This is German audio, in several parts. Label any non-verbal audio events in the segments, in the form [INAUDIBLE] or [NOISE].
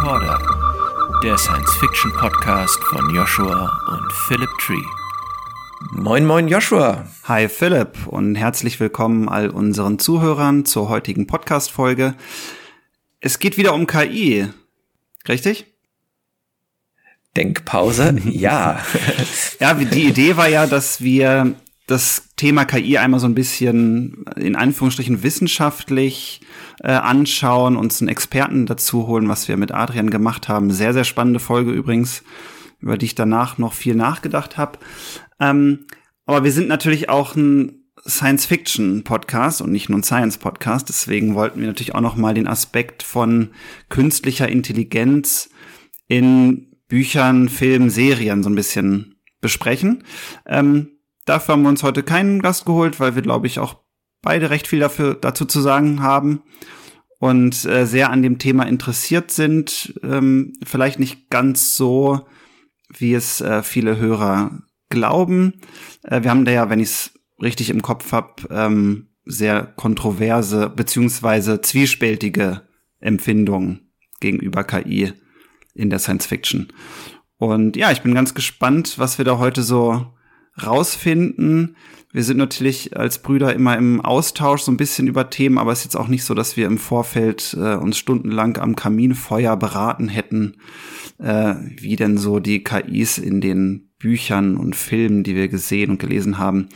Recorder, der Science-Fiction-Podcast von Joshua und Philip Tree. Moin, moin, Joshua. Hi, Philipp und herzlich willkommen all unseren Zuhörern zur heutigen Podcast-Folge. Es geht wieder um KI, richtig? Denkpause, [LAUGHS] ja. ja, die Idee war ja, dass wir das Thema KI einmal so ein bisschen in Anführungsstrichen wissenschaftlich äh, anschauen, uns einen Experten dazu holen, was wir mit Adrian gemacht haben. Sehr, sehr spannende Folge übrigens, über die ich danach noch viel nachgedacht habe. Ähm, aber wir sind natürlich auch ein Science-Fiction-Podcast und nicht nur ein Science-Podcast. Deswegen wollten wir natürlich auch noch mal den Aspekt von künstlicher Intelligenz in Büchern, Filmen, Serien so ein bisschen besprechen. Ähm, dafür haben wir uns heute keinen Gast geholt, weil wir, glaube ich, auch beide recht viel dafür, dazu zu sagen haben und äh, sehr an dem Thema interessiert sind. Ähm, vielleicht nicht ganz so, wie es äh, viele Hörer glauben. Äh, wir haben da ja, wenn ich es richtig im Kopf habe, ähm, sehr kontroverse beziehungsweise zwiespältige Empfindungen gegenüber KI in der Science Fiction. Und ja, ich bin ganz gespannt, was wir da heute so rausfinden. Wir sind natürlich als Brüder immer im Austausch so ein bisschen über Themen, aber es ist jetzt auch nicht so, dass wir im Vorfeld äh, uns stundenlang am Kaminfeuer beraten hätten, äh, wie denn so die KIs in den Büchern und Filmen, die wir gesehen und gelesen haben,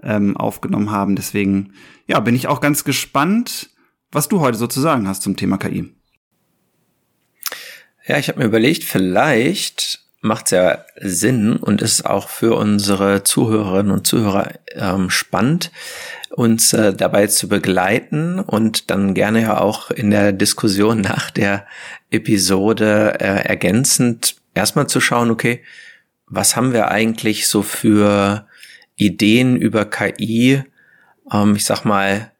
ähm, aufgenommen haben. Deswegen, ja, bin ich auch ganz gespannt, was du heute so zu sagen hast zum Thema KI. Ja, ich habe mir überlegt, vielleicht macht ja Sinn und ist auch für unsere Zuhörerinnen und Zuhörer ähm, spannend, uns äh, dabei zu begleiten und dann gerne ja auch in der Diskussion nach der Episode äh, ergänzend erstmal zu schauen, okay, was haben wir eigentlich so für Ideen über KI, ähm, ich sag mal,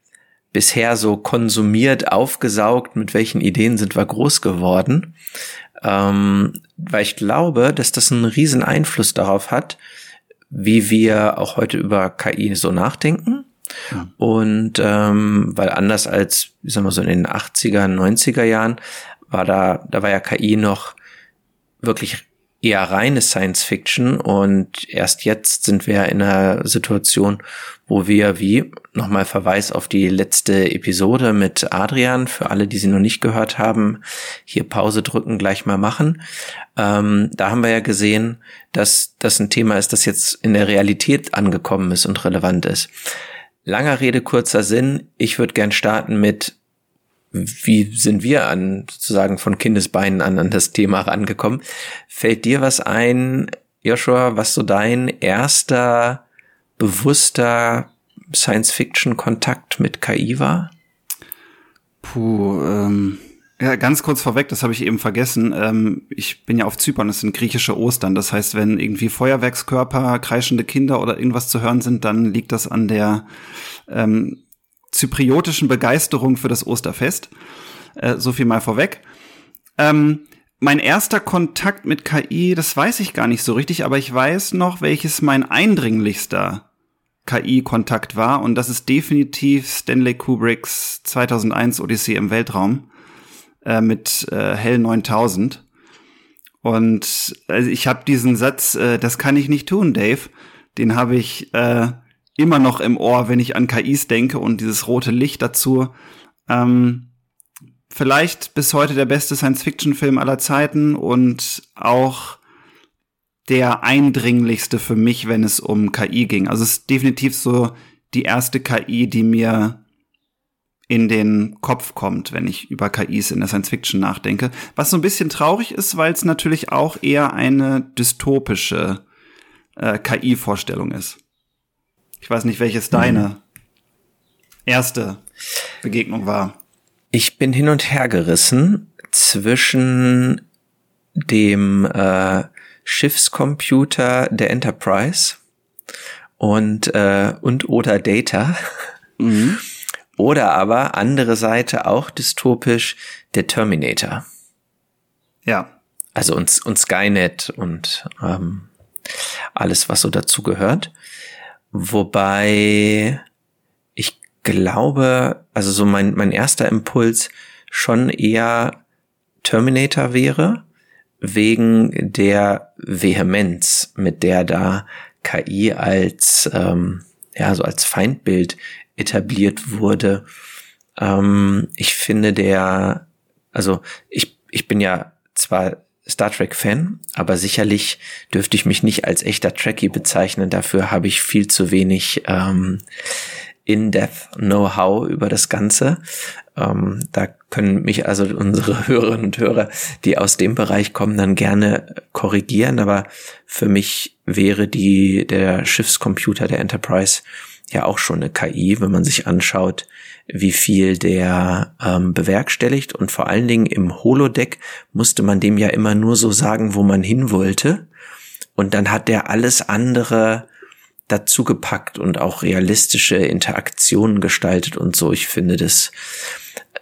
bisher so konsumiert, aufgesaugt, mit welchen Ideen sind wir groß geworden ähm, weil ich glaube, dass das einen riesen Einfluss darauf hat, wie wir auch heute über KI so nachdenken. Ja. Und ähm, weil anders als, wie sagen wir so in den 80er, 90er Jahren, war da, da war ja KI noch wirklich eher reine Science Fiction und erst jetzt sind wir in einer Situation, wo wir wie nochmal Verweis auf die letzte Episode mit Adrian für alle, die sie noch nicht gehört haben, hier Pause drücken, gleich mal machen. Ähm, da haben wir ja gesehen, dass das ein Thema ist, das jetzt in der Realität angekommen ist und relevant ist. Langer Rede, kurzer Sinn. Ich würde gern starten mit wie sind wir an sozusagen von Kindesbeinen an an das Thema rangekommen? Fällt dir was ein, Joshua, was so dein erster bewusster Science-Fiction-Kontakt mit KI war? Puh, ähm, ja, ganz kurz vorweg, das habe ich eben vergessen. Ähm, ich bin ja auf Zypern, das sind griechische Ostern. Das heißt, wenn irgendwie Feuerwerkskörper, kreischende Kinder oder irgendwas zu hören sind, dann liegt das an der ähm, zypriotischen Begeisterung für das Osterfest. Äh, so viel mal vorweg. Ähm, mein erster Kontakt mit KI, das weiß ich gar nicht so richtig, aber ich weiß noch, welches mein eindringlichster KI-Kontakt war und das ist definitiv Stanley Kubricks 2001 Odyssee im Weltraum äh, mit äh, Hell 9000. Und also ich habe diesen Satz, äh, das kann ich nicht tun, Dave, den habe ich äh, immer noch im Ohr, wenn ich an KIs denke und dieses rote Licht dazu. Ähm, vielleicht bis heute der beste Science-Fiction-Film aller Zeiten und auch der eindringlichste für mich, wenn es um KI ging. Also es ist definitiv so die erste KI, die mir in den Kopf kommt, wenn ich über KIs in der Science Fiction nachdenke. Was so ein bisschen traurig ist, weil es natürlich auch eher eine dystopische äh, KI-Vorstellung ist. Ich weiß nicht, welches deine erste Begegnung war. Ich bin hin und her gerissen zwischen dem äh, Schiffscomputer der Enterprise und äh, und oder Data. Mhm. [LAUGHS] Oder aber andere Seite auch dystopisch der Terminator. Ja. Also und, und Skynet und ähm, alles, was so dazu gehört. Wobei ich glaube, also so mein, mein erster Impuls schon eher Terminator wäre, wegen der Vehemenz, mit der da KI als, ähm, ja, so als Feindbild etabliert wurde. Ähm, ich finde der, also ich, ich bin ja zwar Star Trek Fan, aber sicherlich dürfte ich mich nicht als echter Trekkie bezeichnen. Dafür habe ich viel zu wenig ähm, in-depth Know-how über das Ganze. Ähm, da können mich also unsere [LAUGHS] Hörerinnen und Hörer, die aus dem Bereich kommen, dann gerne korrigieren. Aber für mich wäre die der Schiffscomputer der Enterprise ja auch schon eine KI, wenn man sich anschaut, wie viel der ähm, bewerkstelligt. Und vor allen Dingen im Holodeck musste man dem ja immer nur so sagen, wo man hin wollte. Und dann hat der alles andere dazu gepackt und auch realistische Interaktionen gestaltet und so. Ich finde, das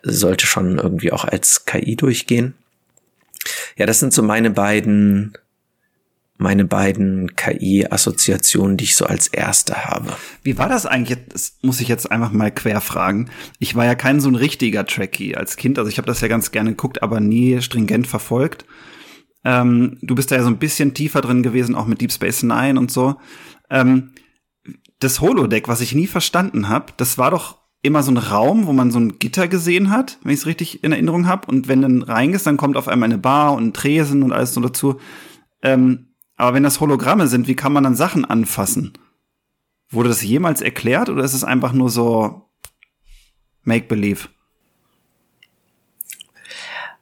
sollte schon irgendwie auch als KI durchgehen. Ja, das sind so meine beiden meine beiden KI-Assoziationen, die ich so als erste habe. Wie war das eigentlich? Das muss ich jetzt einfach mal quer fragen. Ich war ja kein so ein richtiger Trekkie als Kind. Also ich habe das ja ganz gerne geguckt, aber nie stringent verfolgt. Ähm, du bist da ja so ein bisschen tiefer drin gewesen, auch mit Deep Space Nine und so. Ähm, das Holodeck, was ich nie verstanden habe, das war doch immer so ein Raum, wo man so ein Gitter gesehen hat, wenn ich es richtig in Erinnerung habe. Und wenn dann reingehst, dann kommt auf einmal eine Bar und ein Tresen und alles so dazu. Ähm, aber wenn das Hologramme sind, wie kann man dann Sachen anfassen? Wurde das jemals erklärt oder ist es einfach nur so Make-Believe?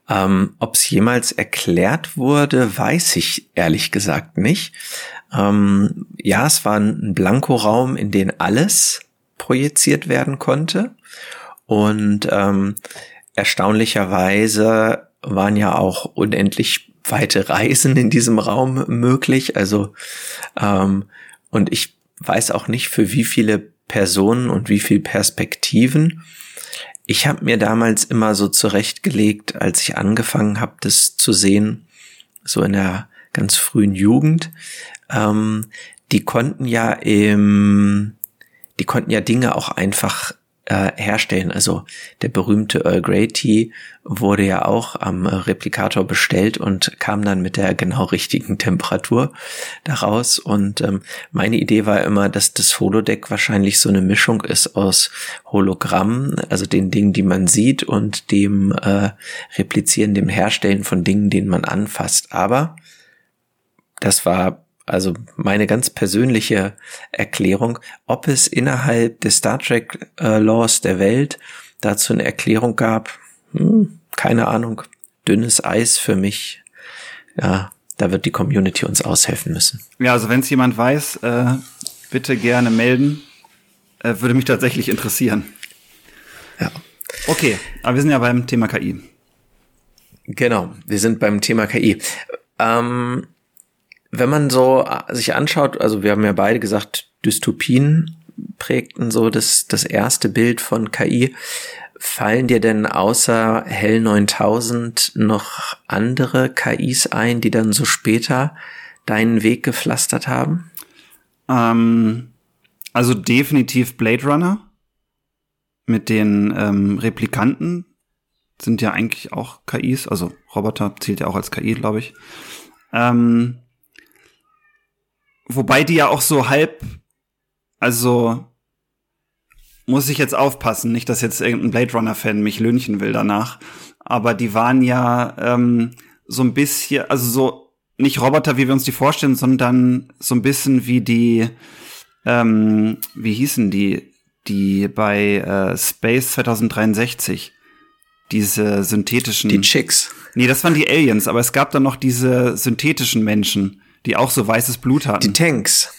Ähm, Ob es jemals erklärt wurde, weiß ich ehrlich gesagt nicht. Ähm, ja, es war ein Blankoraum, in den alles projiziert werden konnte. Und ähm, erstaunlicherweise waren ja auch unendlich weite Reisen in diesem Raum möglich. Also ähm, und ich weiß auch nicht für wie viele Personen und wie viel Perspektiven. Ich habe mir damals immer so zurechtgelegt, als ich angefangen habe, das zu sehen, so in der ganz frühen Jugend. Ähm, die konnten ja im, die konnten ja Dinge auch einfach äh, herstellen. Also der berühmte Earl Grey Tea wurde ja auch am Replikator bestellt und kam dann mit der genau richtigen Temperatur daraus. Und ähm, meine Idee war immer, dass das Holodeck wahrscheinlich so eine Mischung ist aus Hologramm, also den Dingen, die man sieht, und dem äh, Replizieren, dem Herstellen von Dingen, denen man anfasst. Aber das war also meine ganz persönliche Erklärung, ob es innerhalb des Star Trek äh, Laws der Welt dazu eine Erklärung gab, hm, keine Ahnung, dünnes Eis für mich. Ja, da wird die Community uns aushelfen müssen. Ja, also wenn es jemand weiß, äh, bitte gerne melden. Äh, würde mich tatsächlich interessieren. Ja. Okay, aber wir sind ja beim Thema KI. Genau, wir sind beim Thema KI. Ähm, wenn man so äh, sich anschaut, also wir haben ja beide gesagt, Dystopien prägten so das, das erste Bild von KI. Fallen dir denn außer Hell 9000 noch andere KIs ein, die dann so später deinen Weg gepflastert haben? Ähm, also definitiv Blade Runner mit den ähm, Replikanten sind ja eigentlich auch KIs, also Roboter zählt ja auch als KI, glaube ich. Ähm, Wobei die ja auch so halb, also muss ich jetzt aufpassen, nicht, dass jetzt irgendein Blade Runner-Fan mich lünchen will danach. Aber die waren ja ähm, so ein bisschen, also so nicht Roboter, wie wir uns die vorstellen, sondern so ein bisschen wie die, ähm, wie hießen die, die bei äh, Space 2063, diese synthetischen. Die Chicks. Nee, das waren die Aliens, aber es gab dann noch diese synthetischen Menschen die auch so weißes Blut hatten. Die Tanks.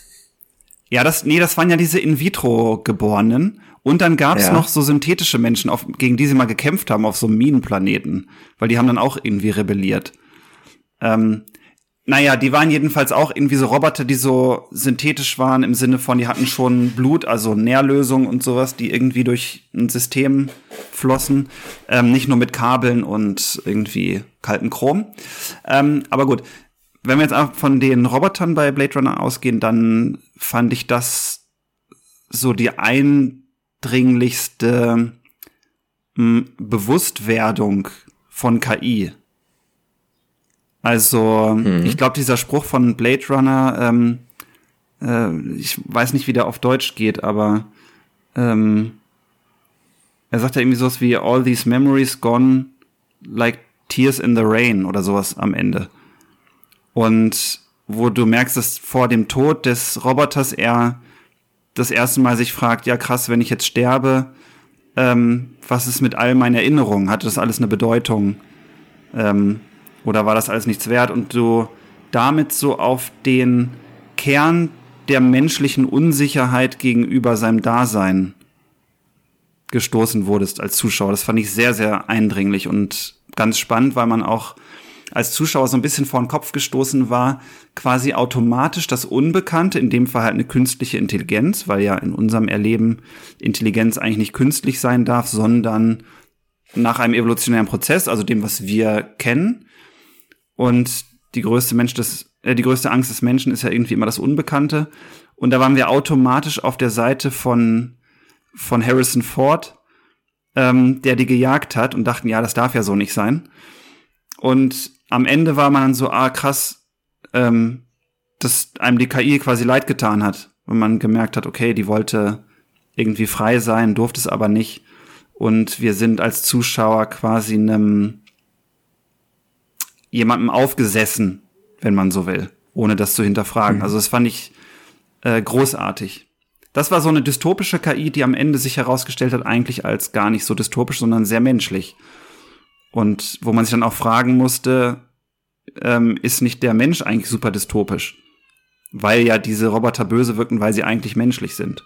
Ja, das, nee, das waren ja diese In-vitro-Geborenen. Und dann gab es ja. noch so synthetische Menschen, auf, gegen die sie mal gekämpft haben auf so einem Minenplaneten. Weil die haben dann auch irgendwie rebelliert. Ähm, naja, die waren jedenfalls auch irgendwie so Roboter, die so synthetisch waren im Sinne von, die hatten schon Blut, also Nährlösung und sowas, die irgendwie durch ein System flossen. Ähm, nicht nur mit Kabeln und irgendwie kalten Chrom. Ähm, aber gut, wenn wir jetzt auch von den Robotern bei Blade Runner ausgehen, dann fand ich das so die eindringlichste mh, hm, Bewusstwerdung von KI Also, mhm. ich glaube, dieser Spruch von Blade Runner, ähm, äh, ich weiß nicht, wie der auf Deutsch geht, aber ähm, er sagt ja irgendwie sowas wie All these memories gone like tears in the rain oder sowas am Ende. Und wo du merkst, dass vor dem Tod des Roboters er das erste Mal sich fragt, ja krass, wenn ich jetzt sterbe, ähm, was ist mit all meinen Erinnerungen? Hatte das alles eine Bedeutung? Ähm, oder war das alles nichts wert? Und du damit so auf den Kern der menschlichen Unsicherheit gegenüber seinem Dasein gestoßen wurdest als Zuschauer. Das fand ich sehr, sehr eindringlich und ganz spannend, weil man auch als Zuschauer so ein bisschen vor den Kopf gestoßen war, quasi automatisch das Unbekannte, in dem Fall halt eine künstliche Intelligenz, weil ja in unserem Erleben Intelligenz eigentlich nicht künstlich sein darf, sondern nach einem evolutionären Prozess, also dem, was wir kennen. Und die größte Mensch des, äh, die größte Angst des Menschen ist ja irgendwie immer das Unbekannte. Und da waren wir automatisch auf der Seite von, von Harrison Ford, ähm, der die gejagt hat und dachten, ja, das darf ja so nicht sein. Und am Ende war man dann so, ah, krass, ähm, dass einem die KI quasi leid getan hat. Und man gemerkt hat, okay, die wollte irgendwie frei sein, durfte es aber nicht. Und wir sind als Zuschauer quasi einem jemandem aufgesessen, wenn man so will, ohne das zu hinterfragen. Mhm. Also das fand ich äh, großartig. Das war so eine dystopische KI, die am Ende sich herausgestellt hat, eigentlich als gar nicht so dystopisch, sondern sehr menschlich. Und wo man sich dann auch fragen musste, ähm, ist nicht der Mensch eigentlich super dystopisch? Weil ja diese Roboter böse wirken, weil sie eigentlich menschlich sind.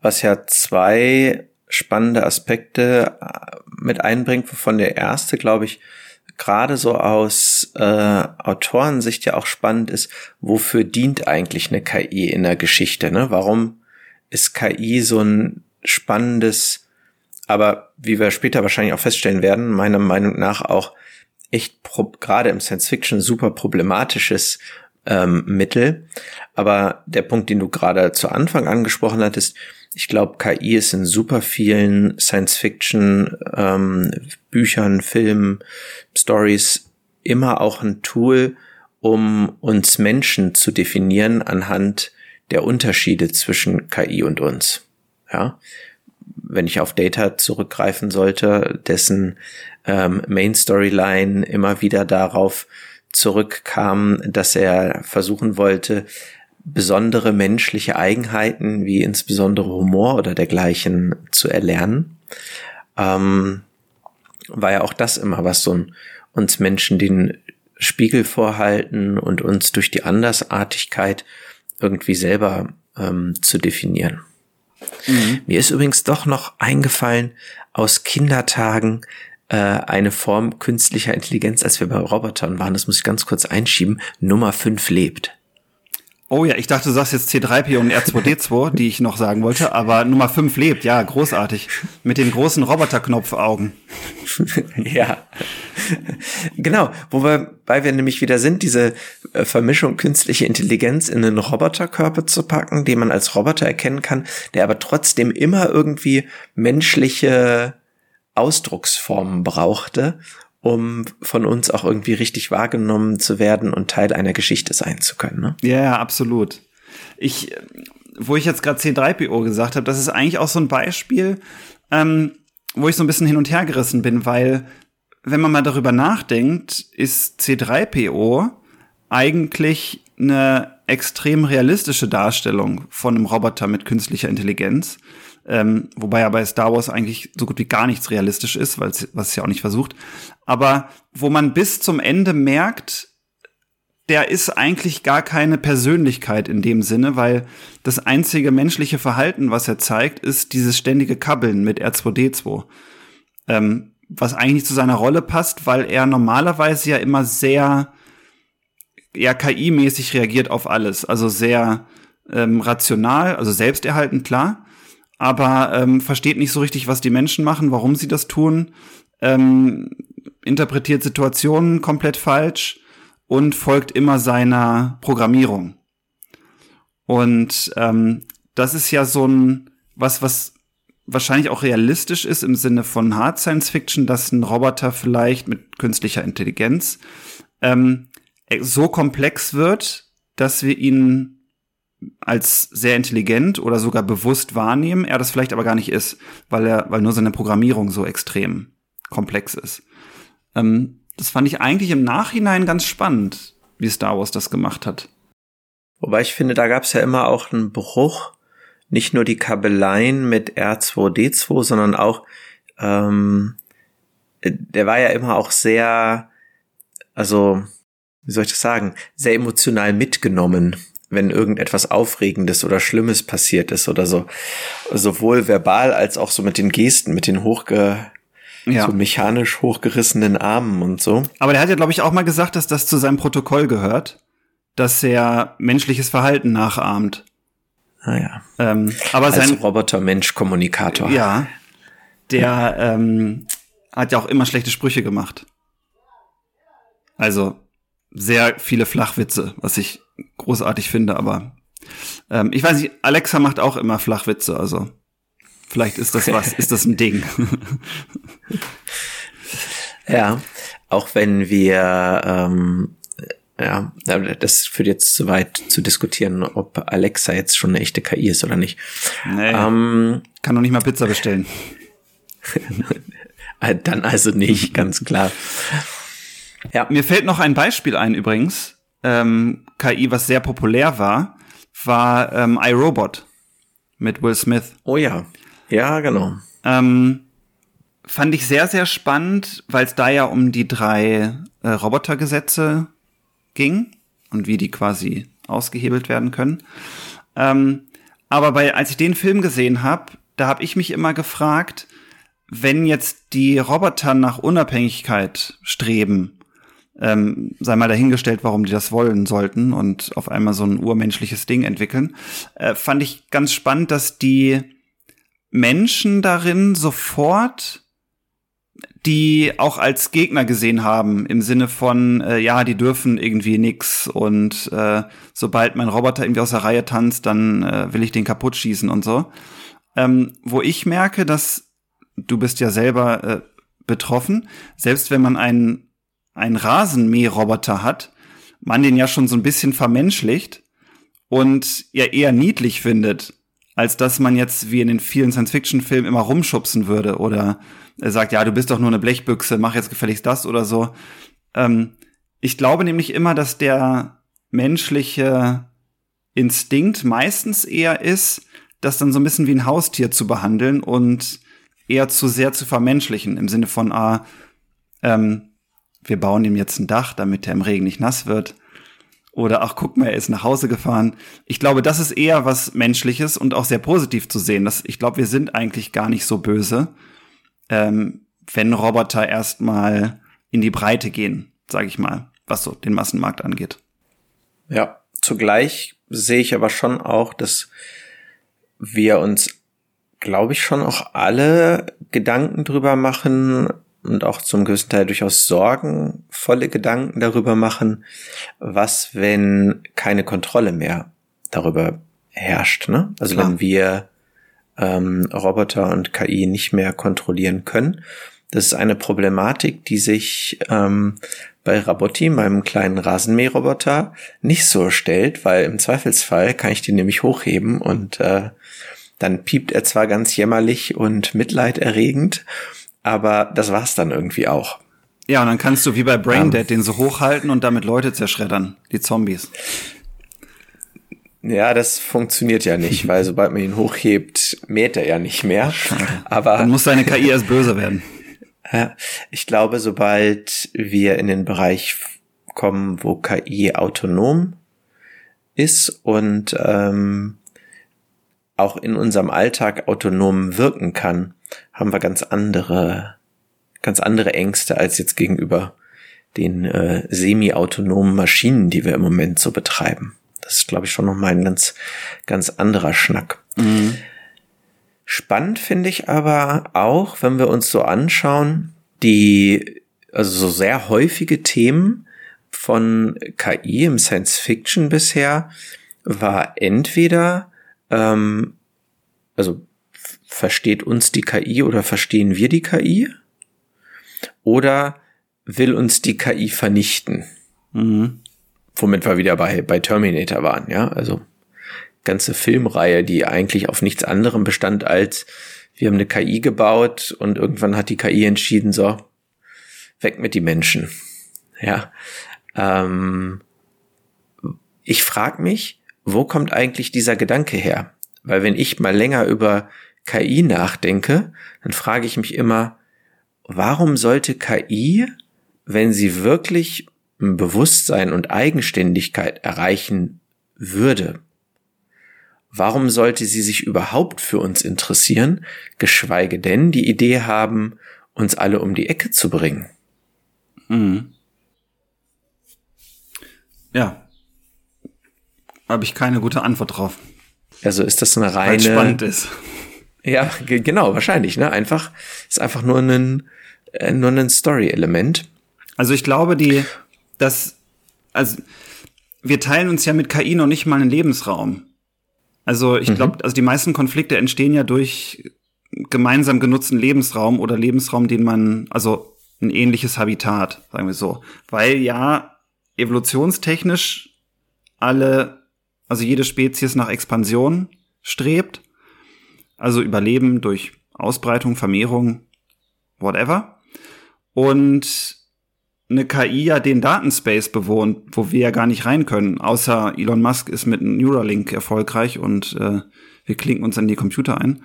Was ja zwei spannende Aspekte äh, mit einbringt, wovon der erste, glaube ich, gerade so aus äh, Autorensicht ja auch spannend ist, wofür dient eigentlich eine KI in der Geschichte? Ne? Warum ist KI so ein spannendes aber wie wir später wahrscheinlich auch feststellen werden, meiner Meinung nach auch echt gerade im Science Fiction super problematisches ähm, Mittel. Aber der Punkt, den du gerade zu Anfang angesprochen hattest, ich glaube, KI ist in super vielen Science Fiction ähm, Büchern, Filmen, Stories immer auch ein Tool, um uns Menschen zu definieren anhand der Unterschiede zwischen KI und uns. Ja, wenn ich auf Data zurückgreifen sollte, dessen ähm, Main Storyline immer wieder darauf zurückkam, dass er versuchen wollte, besondere menschliche Eigenheiten wie insbesondere Humor oder dergleichen zu erlernen, ähm, war ja auch das immer, was so uns Menschen den Spiegel vorhalten und uns durch die Andersartigkeit irgendwie selber ähm, zu definieren. Mhm. Mir ist übrigens doch noch eingefallen aus Kindertagen äh, eine Form künstlicher Intelligenz, als wir bei Robotern waren. Das muss ich ganz kurz einschieben. Nummer 5 lebt. Oh ja, ich dachte, du sagst jetzt C3P und R2D2, die ich noch sagen wollte, aber Nummer 5 lebt, ja, großartig. Mit den großen Roboterknopfaugen. [LAUGHS] ja. genau, wobei wir nämlich wieder sind, diese äh, Vermischung künstliche Intelligenz in einen Roboterkörper zu packen, den man als Roboter erkennen kann, der aber trotzdem immer irgendwie menschliche Ausdrucksformen brauchte um von uns auch irgendwie richtig wahrgenommen zu werden und Teil einer Geschichte sein zu können. Ne? Ja, ja, absolut. Ich, wo ich jetzt gerade C3PO gesagt habe, das ist eigentlich auch so ein Beispiel, ähm, wo ich so ein bisschen hin und her gerissen bin, weil wenn man mal darüber nachdenkt, ist C3PO eigentlich eine extrem realistische Darstellung von einem Roboter mit künstlicher Intelligenz. Ähm, wobei ja bei Star Wars eigentlich so gut wie gar nichts realistisch ist, weil was es ja auch nicht versucht. Aber wo man bis zum Ende merkt, der ist eigentlich gar keine Persönlichkeit in dem Sinne, weil das einzige menschliche Verhalten, was er zeigt, ist dieses ständige Kabbeln mit R2D2. Ähm, was eigentlich zu seiner Rolle passt, weil er normalerweise ja immer sehr ja KI-mäßig reagiert auf alles, also sehr ähm, rational, also selbsterhaltend klar, aber ähm, versteht nicht so richtig, was die Menschen machen, warum sie das tun, ähm, interpretiert Situationen komplett falsch und folgt immer seiner Programmierung. Und ähm, das ist ja so ein was, was wahrscheinlich auch realistisch ist im Sinne von Hard Science Fiction, dass ein Roboter vielleicht mit künstlicher Intelligenz ähm, so komplex wird, dass wir ihn als sehr intelligent oder sogar bewusst wahrnehmen, er das vielleicht aber gar nicht ist, weil er, weil nur seine Programmierung so extrem komplex ist. Ähm, das fand ich eigentlich im Nachhinein ganz spannend, wie Star Wars das gemacht hat. Wobei ich finde, da gab es ja immer auch einen Bruch, nicht nur die Kabeleien mit R2D2, sondern auch, ähm, der war ja immer auch sehr, also, wie soll ich das sagen, sehr emotional mitgenommen wenn irgendetwas Aufregendes oder Schlimmes passiert ist oder so. Sowohl verbal als auch so mit den Gesten, mit den hochge ja. so mechanisch hochgerissenen Armen und so. Aber der hat ja, glaube ich, auch mal gesagt, dass das zu seinem Protokoll gehört, dass er menschliches Verhalten nachahmt. Ah ja. Ähm, aber Als sein Roboter-Mensch-Kommunikator. Ja. Der ähm, hat ja auch immer schlechte Sprüche gemacht. Also sehr viele Flachwitze, was ich großartig finde, aber ähm, ich weiß nicht, Alexa macht auch immer Flachwitze, also vielleicht ist das was, ist das ein Ding. [LAUGHS] ja, auch wenn wir ähm, ja, das führt jetzt zu weit zu diskutieren, ob Alexa jetzt schon eine echte KI ist oder nicht. Nee, ähm, kann doch nicht mal Pizza bestellen. [LAUGHS] Dann also nicht, [LAUGHS] ganz klar. Ja. Mir fällt noch ein Beispiel ein übrigens. Ähm, KI, was sehr populär war, war ähm, iRobot mit Will Smith. Oh ja. Ja, genau. Ähm, fand ich sehr, sehr spannend, weil es da ja um die drei äh, Robotergesetze ging und wie die quasi ausgehebelt werden können. Ähm, aber bei, als ich den Film gesehen habe, da habe ich mich immer gefragt, wenn jetzt die Roboter nach Unabhängigkeit streben, ähm, sei mal dahingestellt, warum die das wollen sollten und auf einmal so ein urmenschliches Ding entwickeln, äh, fand ich ganz spannend, dass die Menschen darin sofort die auch als Gegner gesehen haben, im Sinne von, äh, ja, die dürfen irgendwie nix und äh, sobald mein Roboter irgendwie aus der Reihe tanzt, dann äh, will ich den kaputt schießen und so. Ähm, wo ich merke, dass du bist ja selber äh, betroffen, selbst wenn man einen, einen Rasenmäherroboter hat, man den ja schon so ein bisschen vermenschlicht und ja eher niedlich findet, als dass man jetzt wie in den vielen Science-Fiction-Filmen immer rumschubsen würde oder er sagt, ja, du bist doch nur eine Blechbüchse, mach jetzt gefälligst das oder so. Ähm, ich glaube nämlich immer, dass der menschliche Instinkt meistens eher ist, das dann so ein bisschen wie ein Haustier zu behandeln und eher zu sehr zu vermenschlichen, im Sinne von, ah, ähm, wir bauen ihm jetzt ein Dach, damit er im Regen nicht nass wird. Oder ach, guck mal, er ist nach Hause gefahren. Ich glaube, das ist eher was Menschliches und auch sehr positiv zu sehen. Das, ich glaube, wir sind eigentlich gar nicht so böse ähm, wenn Roboter erstmal in die Breite gehen, sage ich mal, was so den Massenmarkt angeht. Ja, zugleich sehe ich aber schon auch, dass wir uns, glaube ich, schon auch alle Gedanken drüber machen und auch zum größten Teil durchaus sorgenvolle Gedanken darüber machen, was, wenn keine Kontrolle mehr darüber herrscht. Ne? Also Klar. wenn wir ähm, Roboter und KI nicht mehr kontrollieren können. Das ist eine Problematik, die sich ähm, bei Rabotti, meinem kleinen Rasenmäherroboter, nicht so stellt, weil im Zweifelsfall kann ich den nämlich hochheben und äh, dann piept er zwar ganz jämmerlich und mitleiderregend, aber das war's dann irgendwie auch. Ja, und dann kannst du wie bei Braindead um, den so hochhalten und damit Leute zerschreddern, die Zombies. Ja, das funktioniert ja nicht, weil sobald man ihn hochhebt, mäht er ja nicht mehr. Aber dann muss seine KI erst böse werden. [LAUGHS] Ich glaube, sobald wir in den Bereich kommen, wo KI autonom ist und ähm, auch in unserem Alltag autonom wirken kann, haben wir ganz andere, ganz andere Ängste als jetzt gegenüber den äh, semi-autonomen Maschinen, die wir im Moment so betreiben. Das ist, glaube ich, schon nochmal ein ganz, ganz anderer Schnack. Mhm. Spannend finde ich aber auch, wenn wir uns so anschauen, die, also so sehr häufige Themen von KI im Science Fiction bisher war entweder, ähm, also versteht uns die KI oder verstehen wir die KI? Oder will uns die KI vernichten? Mhm. Womit wir wieder bei, bei Terminator waren, ja, also ganze Filmreihe, die eigentlich auf nichts anderem bestand als wir haben eine KI gebaut und irgendwann hat die KI entschieden, so, weg mit die Menschen. Ja. Ähm, ich frage mich, wo kommt eigentlich dieser Gedanke her? Weil wenn ich mal länger über KI nachdenke, dann frage ich mich immer, warum sollte KI, wenn sie wirklich Bewusstsein und Eigenständigkeit erreichen würde, warum sollte sie sich überhaupt für uns interessieren, geschweige denn die Idee haben, uns alle um die Ecke zu bringen? Mhm. Ja. Habe ich keine gute Antwort drauf. Also ist das eine reine. Weil spannend ist. Ja, genau, wahrscheinlich, ne? Einfach, ist einfach nur ein, äh, nur ein Story-Element. Also ich glaube, die, das, also, wir teilen uns ja mit KI noch nicht mal einen Lebensraum. Also ich glaube, mhm. also die meisten Konflikte entstehen ja durch gemeinsam genutzten Lebensraum oder Lebensraum, den man, also ein ähnliches Habitat, sagen wir so. Weil ja evolutionstechnisch alle, also jede Spezies nach Expansion strebt. Also Überleben durch Ausbreitung, Vermehrung, whatever. Und eine KI ja den Datenspace bewohnt, wo wir ja gar nicht rein können, außer Elon Musk ist mit Neuralink erfolgreich und äh, wir klinken uns an die Computer ein.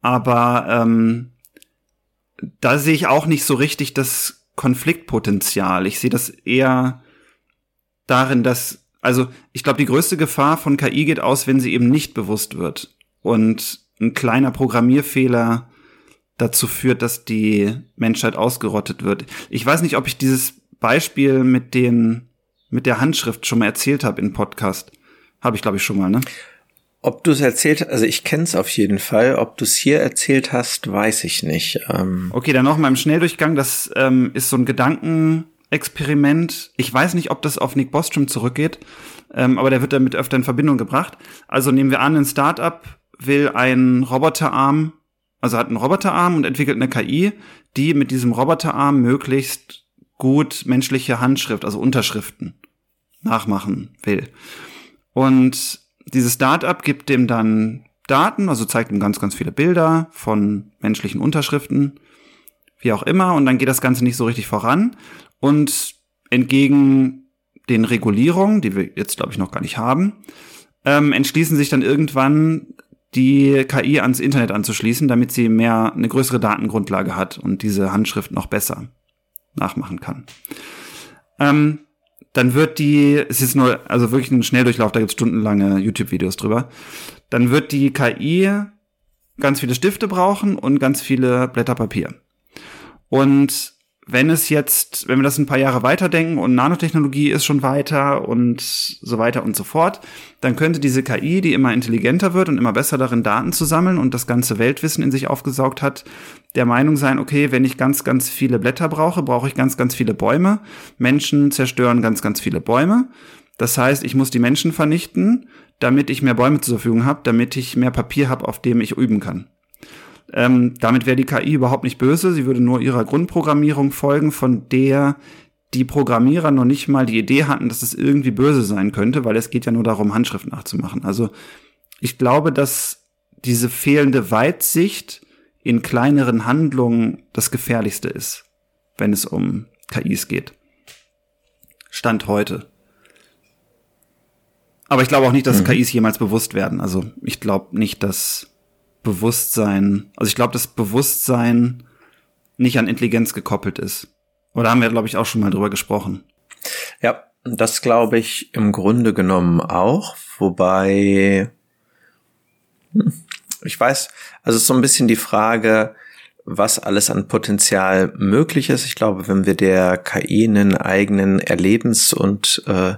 Aber ähm, da sehe ich auch nicht so richtig das Konfliktpotenzial. Ich sehe das eher darin, dass, also ich glaube, die größte Gefahr von KI geht aus, wenn sie eben nicht bewusst wird. Und ein kleiner Programmierfehler dazu führt, dass die Menschheit ausgerottet wird. Ich weiß nicht, ob ich dieses Beispiel mit den mit der Handschrift schon mal erzählt habe in Podcast. Habe ich glaube ich schon mal, ne? Ob du es erzählt, also ich kenne es auf jeden Fall. Ob du es hier erzählt hast, weiß ich nicht. Ähm okay, dann noch mal im Schnelldurchgang. Das ähm, ist so ein Gedankenexperiment. Ich weiß nicht, ob das auf Nick Bostrom zurückgeht, ähm, aber der wird damit öfter in Verbindung gebracht. Also nehmen wir an, ein Startup will einen Roboterarm also hat einen Roboterarm und entwickelt eine KI, die mit diesem Roboterarm möglichst gut menschliche Handschrift, also Unterschriften, nachmachen will. Und dieses Startup gibt dem dann Daten, also zeigt ihm ganz, ganz viele Bilder von menschlichen Unterschriften, wie auch immer, und dann geht das Ganze nicht so richtig voran. Und entgegen den Regulierungen, die wir jetzt, glaube ich, noch gar nicht haben, ähm, entschließen sich dann irgendwann die KI ans Internet anzuschließen, damit sie mehr eine größere Datengrundlage hat und diese Handschrift noch besser nachmachen kann. Ähm, dann wird die, es ist nur, also wirklich ein Schnelldurchlauf, da gibt es stundenlange YouTube-Videos drüber. Dann wird die KI ganz viele Stifte brauchen und ganz viele Blätter Papier. Und wenn es jetzt, wenn wir das ein paar Jahre weiterdenken und Nanotechnologie ist schon weiter und so weiter und so fort, dann könnte diese KI, die immer intelligenter wird und immer besser darin Daten zu sammeln und das ganze Weltwissen in sich aufgesaugt hat, der Meinung sein, okay, wenn ich ganz, ganz viele Blätter brauche, brauche ich ganz, ganz viele Bäume. Menschen zerstören ganz, ganz viele Bäume. Das heißt, ich muss die Menschen vernichten, damit ich mehr Bäume zur Verfügung habe, damit ich mehr Papier habe, auf dem ich üben kann. Ähm, damit wäre die KI überhaupt nicht böse. Sie würde nur ihrer Grundprogrammierung folgen, von der die Programmierer noch nicht mal die Idee hatten, dass es irgendwie böse sein könnte, weil es geht ja nur darum, Handschrift nachzumachen. Also ich glaube, dass diese fehlende Weitsicht in kleineren Handlungen das Gefährlichste ist, wenn es um KIs geht. Stand heute. Aber ich glaube auch nicht, dass mhm. KIs jemals bewusst werden. Also ich glaube nicht, dass Bewusstsein, also ich glaube, dass Bewusstsein nicht an Intelligenz gekoppelt ist. Oder haben wir, glaube ich, auch schon mal drüber gesprochen. Ja, das glaube ich im Grunde genommen auch, wobei hm, ich weiß, also es ist so ein bisschen die Frage, was alles an Potenzial möglich ist. Ich glaube, wenn wir der KI einen eigenen Erlebens- und äh,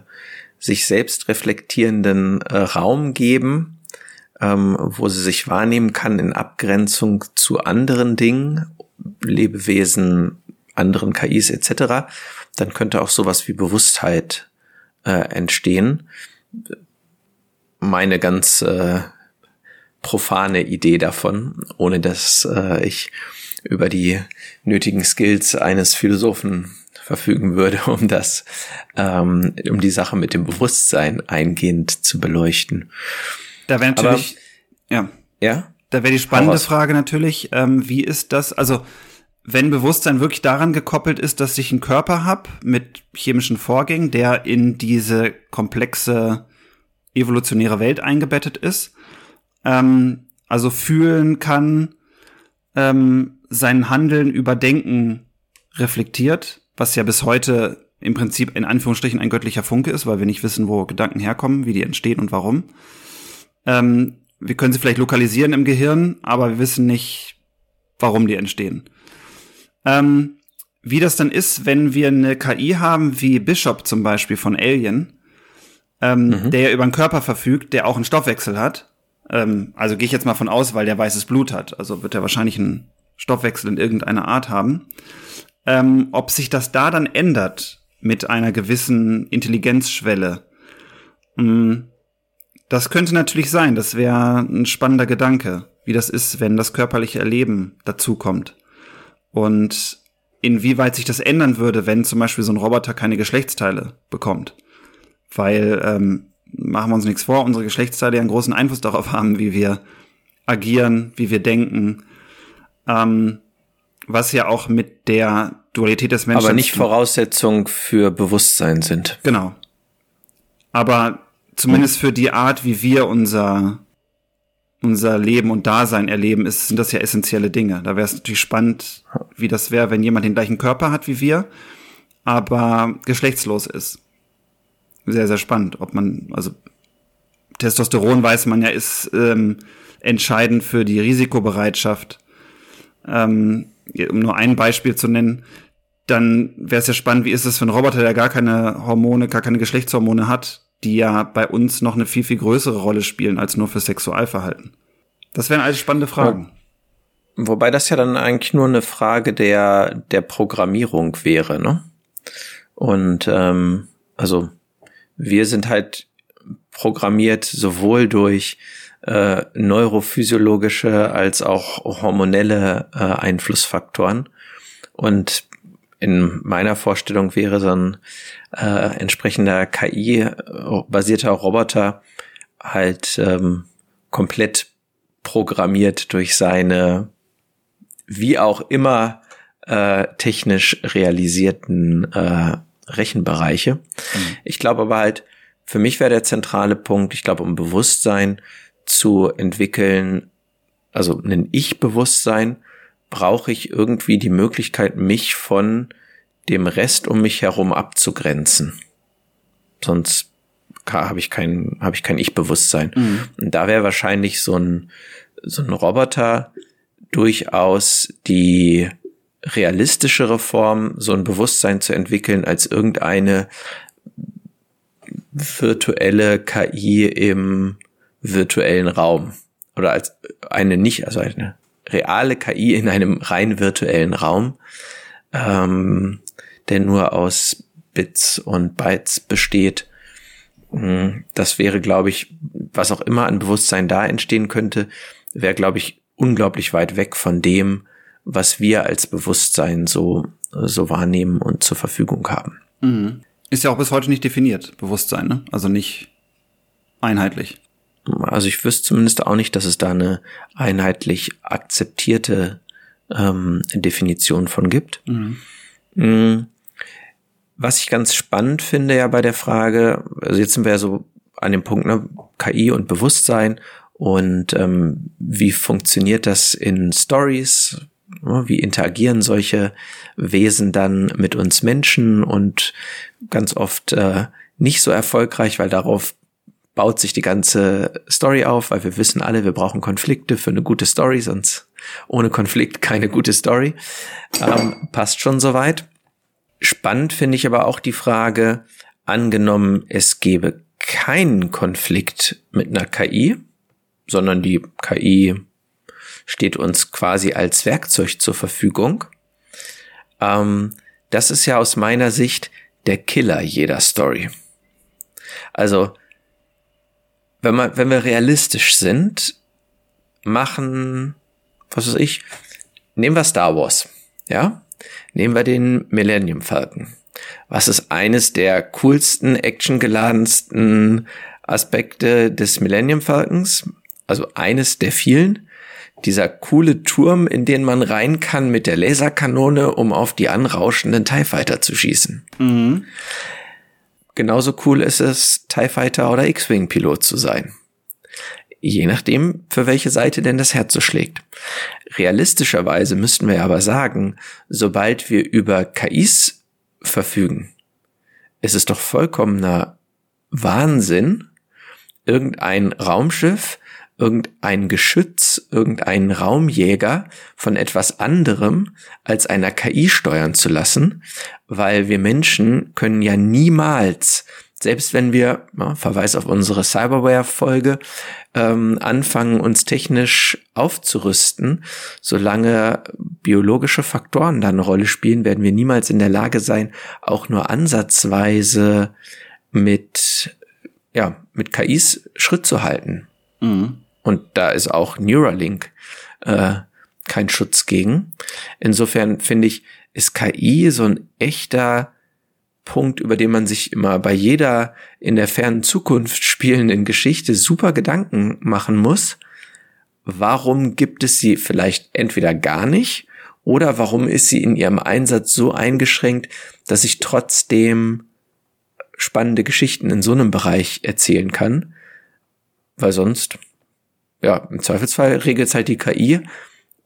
sich selbst reflektierenden äh, Raum geben, ähm, wo sie sich wahrnehmen kann in Abgrenzung zu anderen Dingen, Lebewesen, anderen KIs etc., dann könnte auch sowas wie Bewusstheit äh, entstehen. Meine ganz äh, profane Idee davon, ohne dass äh, ich über die nötigen Skills eines Philosophen verfügen würde, [LAUGHS] um das, ähm, um die Sache mit dem Bewusstsein eingehend zu beleuchten. Da wäre natürlich, Aber, ja, ja, da wäre die spannende Frage natürlich, ähm, wie ist das? Also wenn Bewusstsein wirklich daran gekoppelt ist, dass ich einen Körper habe mit chemischen Vorgängen, der in diese komplexe evolutionäre Welt eingebettet ist, ähm, also fühlen kann, ähm, sein Handeln überdenken reflektiert, was ja bis heute im Prinzip in Anführungsstrichen ein göttlicher Funke ist, weil wir nicht wissen, wo Gedanken herkommen, wie die entstehen und warum. Ähm, wir können sie vielleicht lokalisieren im Gehirn, aber wir wissen nicht, warum die entstehen. Ähm, wie das dann ist, wenn wir eine KI haben, wie Bishop zum Beispiel von Alien, ähm, mhm. der ja über einen Körper verfügt, der auch einen Stoffwechsel hat. Ähm, also gehe ich jetzt mal von aus, weil der weißes Blut hat. Also wird er wahrscheinlich einen Stoffwechsel in irgendeiner Art haben. Ähm, ob sich das da dann ändert mit einer gewissen Intelligenzschwelle. Mm, das könnte natürlich sein. Das wäre ein spannender Gedanke, wie das ist, wenn das körperliche Erleben dazukommt. Und inwieweit sich das ändern würde, wenn zum Beispiel so ein Roboter keine Geschlechtsteile bekommt. Weil, ähm, machen wir uns nichts vor, unsere Geschlechtsteile ja einen großen Einfluss darauf haben, wie wir agieren, wie wir denken. Ähm, was ja auch mit der Dualität des Menschen. Aber nicht Voraussetzung für Bewusstsein sind. Genau. Aber zumindest für die Art, wie wir unser unser Leben und Dasein erleben, ist, sind das ja essentielle Dinge. Da wäre es natürlich spannend, wie das wäre, wenn jemand den gleichen Körper hat wie wir, aber geschlechtslos ist. Sehr, sehr spannend, ob man, also Testosteron weiß man ja, ist ähm, entscheidend für die Risikobereitschaft. Ähm, um nur ein Beispiel zu nennen, dann wäre es ja spannend, wie ist es für einen Roboter, der gar keine Hormone, gar keine Geschlechtshormone hat, die ja bei uns noch eine viel, viel größere Rolle spielen als nur für Sexualverhalten. Das wären alles spannende Fragen. Wobei das ja dann eigentlich nur eine Frage der, der Programmierung wäre, ne? Und ähm, also wir sind halt programmiert sowohl durch äh, neurophysiologische als auch hormonelle äh, Einflussfaktoren. Und in meiner Vorstellung wäre so ein äh, entsprechender KI-basierter Roboter halt ähm, komplett programmiert durch seine wie auch immer äh, technisch realisierten äh, Rechenbereiche. Mhm. Ich glaube aber halt, für mich wäre der zentrale Punkt, ich glaube, um Bewusstsein zu entwickeln, also ein Ich-Bewusstsein, brauche ich irgendwie die Möglichkeit, mich von dem Rest um mich herum abzugrenzen. Sonst habe ich kein, habe ich kein Ich-Bewusstsein. Mhm. Und da wäre wahrscheinlich so ein, so ein Roboter durchaus die realistischere Form, so ein Bewusstsein zu entwickeln, als irgendeine virtuelle KI im virtuellen Raum. Oder als eine nicht, also eine reale KI in einem rein virtuellen Raum, ähm, der nur aus Bits und Bytes besteht. Hm, das wäre, glaube ich, was auch immer an Bewusstsein da entstehen könnte, wäre, glaube ich, unglaublich weit weg von dem, was wir als Bewusstsein so, so wahrnehmen und zur Verfügung haben. Mhm. Ist ja auch bis heute nicht definiert, Bewusstsein, ne? Also nicht einheitlich. Also ich wüsste zumindest auch nicht, dass es da eine einheitlich akzeptierte ähm, Definition von gibt. Mhm. Mm. Was ich ganz spannend finde ja bei der Frage, also jetzt sind wir ja so an dem Punkt, ne, KI und Bewusstsein und ähm, wie funktioniert das in Stories? Wie interagieren solche Wesen dann mit uns Menschen und ganz oft äh, nicht so erfolgreich, weil darauf baut sich die ganze Story auf, weil wir wissen alle, wir brauchen Konflikte für eine gute Story, sonst ohne Konflikt keine gute Story. Ähm, passt schon soweit. Spannend finde ich aber auch die Frage, angenommen, es gäbe keinen Konflikt mit einer KI, sondern die KI steht uns quasi als Werkzeug zur Verfügung. Ähm, das ist ja aus meiner Sicht der Killer jeder Story. Also wenn man, wenn wir realistisch sind, machen, was weiß ich, nehmen wir Star Wars, ja? Nehmen wir den Millennium Falcon. Was ist eines der coolsten, actiongeladensten Aspekte des Millennium Falcons? Also eines der vielen. Dieser coole Turm, in den man rein kann mit der Laserkanone, um auf die anrauschenden TIE Fighter zu schießen. Mhm. Genauso cool ist es, TIE Fighter oder X-Wing Pilot zu sein je nachdem, für welche Seite denn das Herz so schlägt. Realistischerweise müssten wir aber sagen, sobald wir über KIs verfügen, ist es doch vollkommener Wahnsinn, irgendein Raumschiff, irgendein Geschütz, irgendeinen Raumjäger von etwas anderem als einer KI steuern zu lassen, weil wir Menschen können ja niemals selbst wenn wir, ja, Verweis auf unsere Cyberware-Folge, ähm, anfangen, uns technisch aufzurüsten, solange biologische Faktoren da eine Rolle spielen, werden wir niemals in der Lage sein, auch nur ansatzweise mit, ja, mit KIs Schritt zu halten. Mhm. Und da ist auch Neuralink äh, kein Schutz gegen. Insofern finde ich, ist KI so ein echter Punkt, über den man sich immer bei jeder in der fernen Zukunft spielenden Geschichte super Gedanken machen muss. Warum gibt es sie vielleicht entweder gar nicht oder warum ist sie in ihrem Einsatz so eingeschränkt, dass ich trotzdem spannende Geschichten in so einem Bereich erzählen kann? Weil sonst, ja, im Zweifelsfall regelt es halt die KI.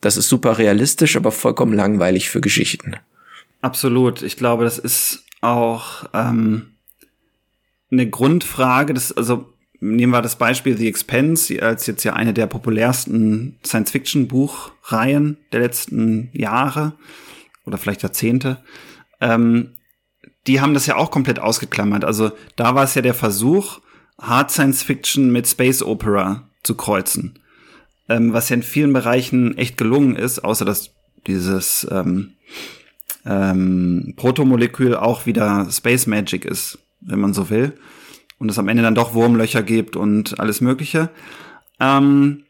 Das ist super realistisch, aber vollkommen langweilig für Geschichten. Absolut. Ich glaube, das ist auch ähm, eine Grundfrage, das, also nehmen wir das Beispiel The Expense als jetzt ja eine der populärsten Science-Fiction-Buchreihen der letzten Jahre oder vielleicht Jahrzehnte. Ähm, die haben das ja auch komplett ausgeklammert. Also da war es ja der Versuch, Hard Science Fiction mit Space Opera zu kreuzen. Ähm, was ja in vielen Bereichen echt gelungen ist, außer dass dieses ähm, ähm, Protomolekül auch wieder Space Magic ist, wenn man so will. Und es am Ende dann doch Wurmlöcher gibt und alles Mögliche. Ähm,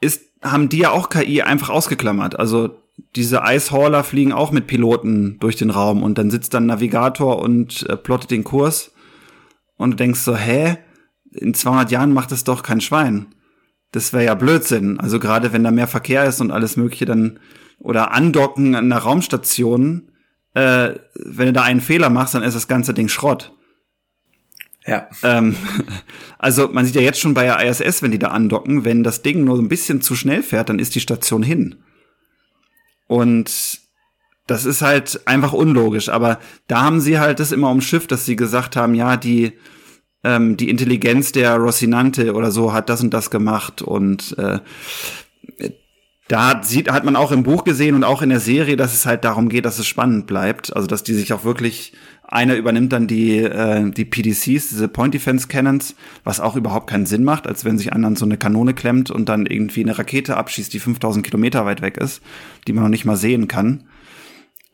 ist, haben die ja auch KI einfach ausgeklammert. Also diese Eishauler fliegen auch mit Piloten durch den Raum und dann sitzt dann Navigator und äh, plottet den Kurs und du denkst so, hä? In 200 Jahren macht es doch kein Schwein. Das wäre ja Blödsinn. Also gerade wenn da mehr Verkehr ist und alles Mögliche, dann oder andocken an einer Raumstation, äh, wenn du da einen Fehler machst, dann ist das ganze Ding Schrott. Ja. Ähm, [LAUGHS] also man sieht ja jetzt schon bei der ISS, wenn die da andocken, wenn das Ding nur so ein bisschen zu schnell fährt, dann ist die Station hin. Und das ist halt einfach unlogisch. Aber da haben sie halt das immer umschifft, dass sie gesagt haben, ja, die, ähm, die Intelligenz der Rocinante oder so hat das und das gemacht und äh, da sieht, hat man auch im Buch gesehen und auch in der Serie, dass es halt darum geht, dass es spannend bleibt. Also dass die sich auch wirklich, einer übernimmt dann die, äh, die PDCs, diese Point Defense Cannons, was auch überhaupt keinen Sinn macht, als wenn sich anderen so eine Kanone klemmt und dann irgendwie eine Rakete abschießt, die 5000 Kilometer weit weg ist, die man noch nicht mal sehen kann.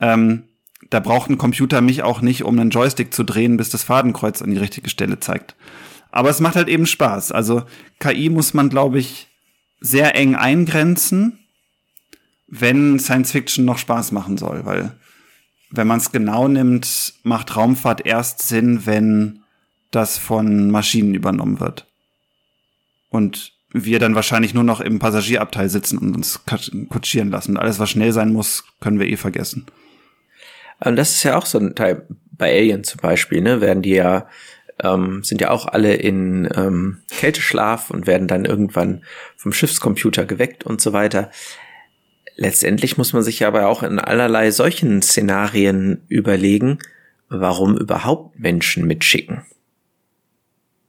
Ähm, da braucht ein Computer mich auch nicht, um einen Joystick zu drehen, bis das Fadenkreuz an die richtige Stelle zeigt. Aber es macht halt eben Spaß. Also KI muss man, glaube ich, sehr eng eingrenzen wenn Science Fiction noch Spaß machen soll, weil wenn man es genau nimmt, macht Raumfahrt erst Sinn, wenn das von Maschinen übernommen wird. Und wir dann wahrscheinlich nur noch im Passagierabteil sitzen und uns kutschieren lassen. Alles, was schnell sein muss, können wir eh vergessen. Und das ist ja auch so ein Teil bei Alien zum Beispiel, ne, werden die ja, ähm, sind ja auch alle in ähm, Kälteschlaf und werden dann irgendwann vom Schiffscomputer geweckt und so weiter. Letztendlich muss man sich aber auch in allerlei solchen Szenarien überlegen, warum überhaupt Menschen mitschicken.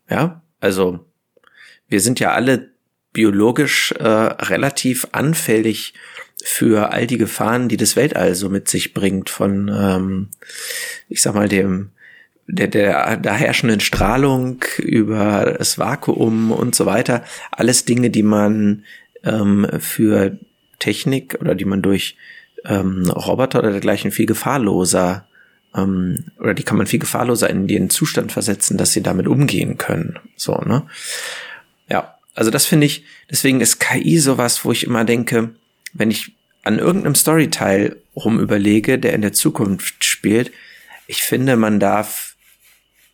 Ja, also wir sind ja alle biologisch äh, relativ anfällig für all die Gefahren, die das Weltall so mit sich bringt, von, ähm, ich sag mal, dem der, der, der herrschenden Strahlung über das Vakuum und so weiter. Alles Dinge, die man ähm, für Technik oder die man durch ähm, Roboter oder dergleichen viel gefahrloser ähm, oder die kann man viel gefahrloser in den Zustand versetzen, dass sie damit umgehen können. So, ne? Ja, also das finde ich, deswegen ist KI sowas, wo ich immer denke, wenn ich an irgendeinem Storyteil rum überlege, der in der Zukunft spielt, ich finde, man darf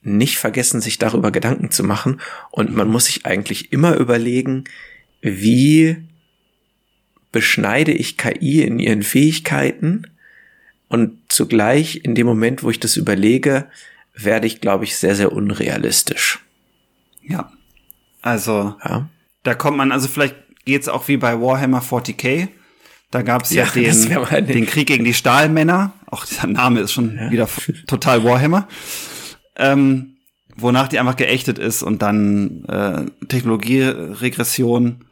nicht vergessen, sich darüber Gedanken zu machen und man muss sich eigentlich immer überlegen, wie beschneide ich KI in ihren Fähigkeiten und zugleich in dem Moment, wo ich das überlege, werde ich, glaube ich, sehr, sehr unrealistisch. Ja. Also, ja. da kommt man, also vielleicht geht's auch wie bei Warhammer 40k. Da gab's ja, ja den, den Krieg gegen die Stahlmänner. Auch dieser Name ist schon ja. wieder total Warhammer. Ähm, wonach die einfach geächtet ist und dann äh, Technologieregression.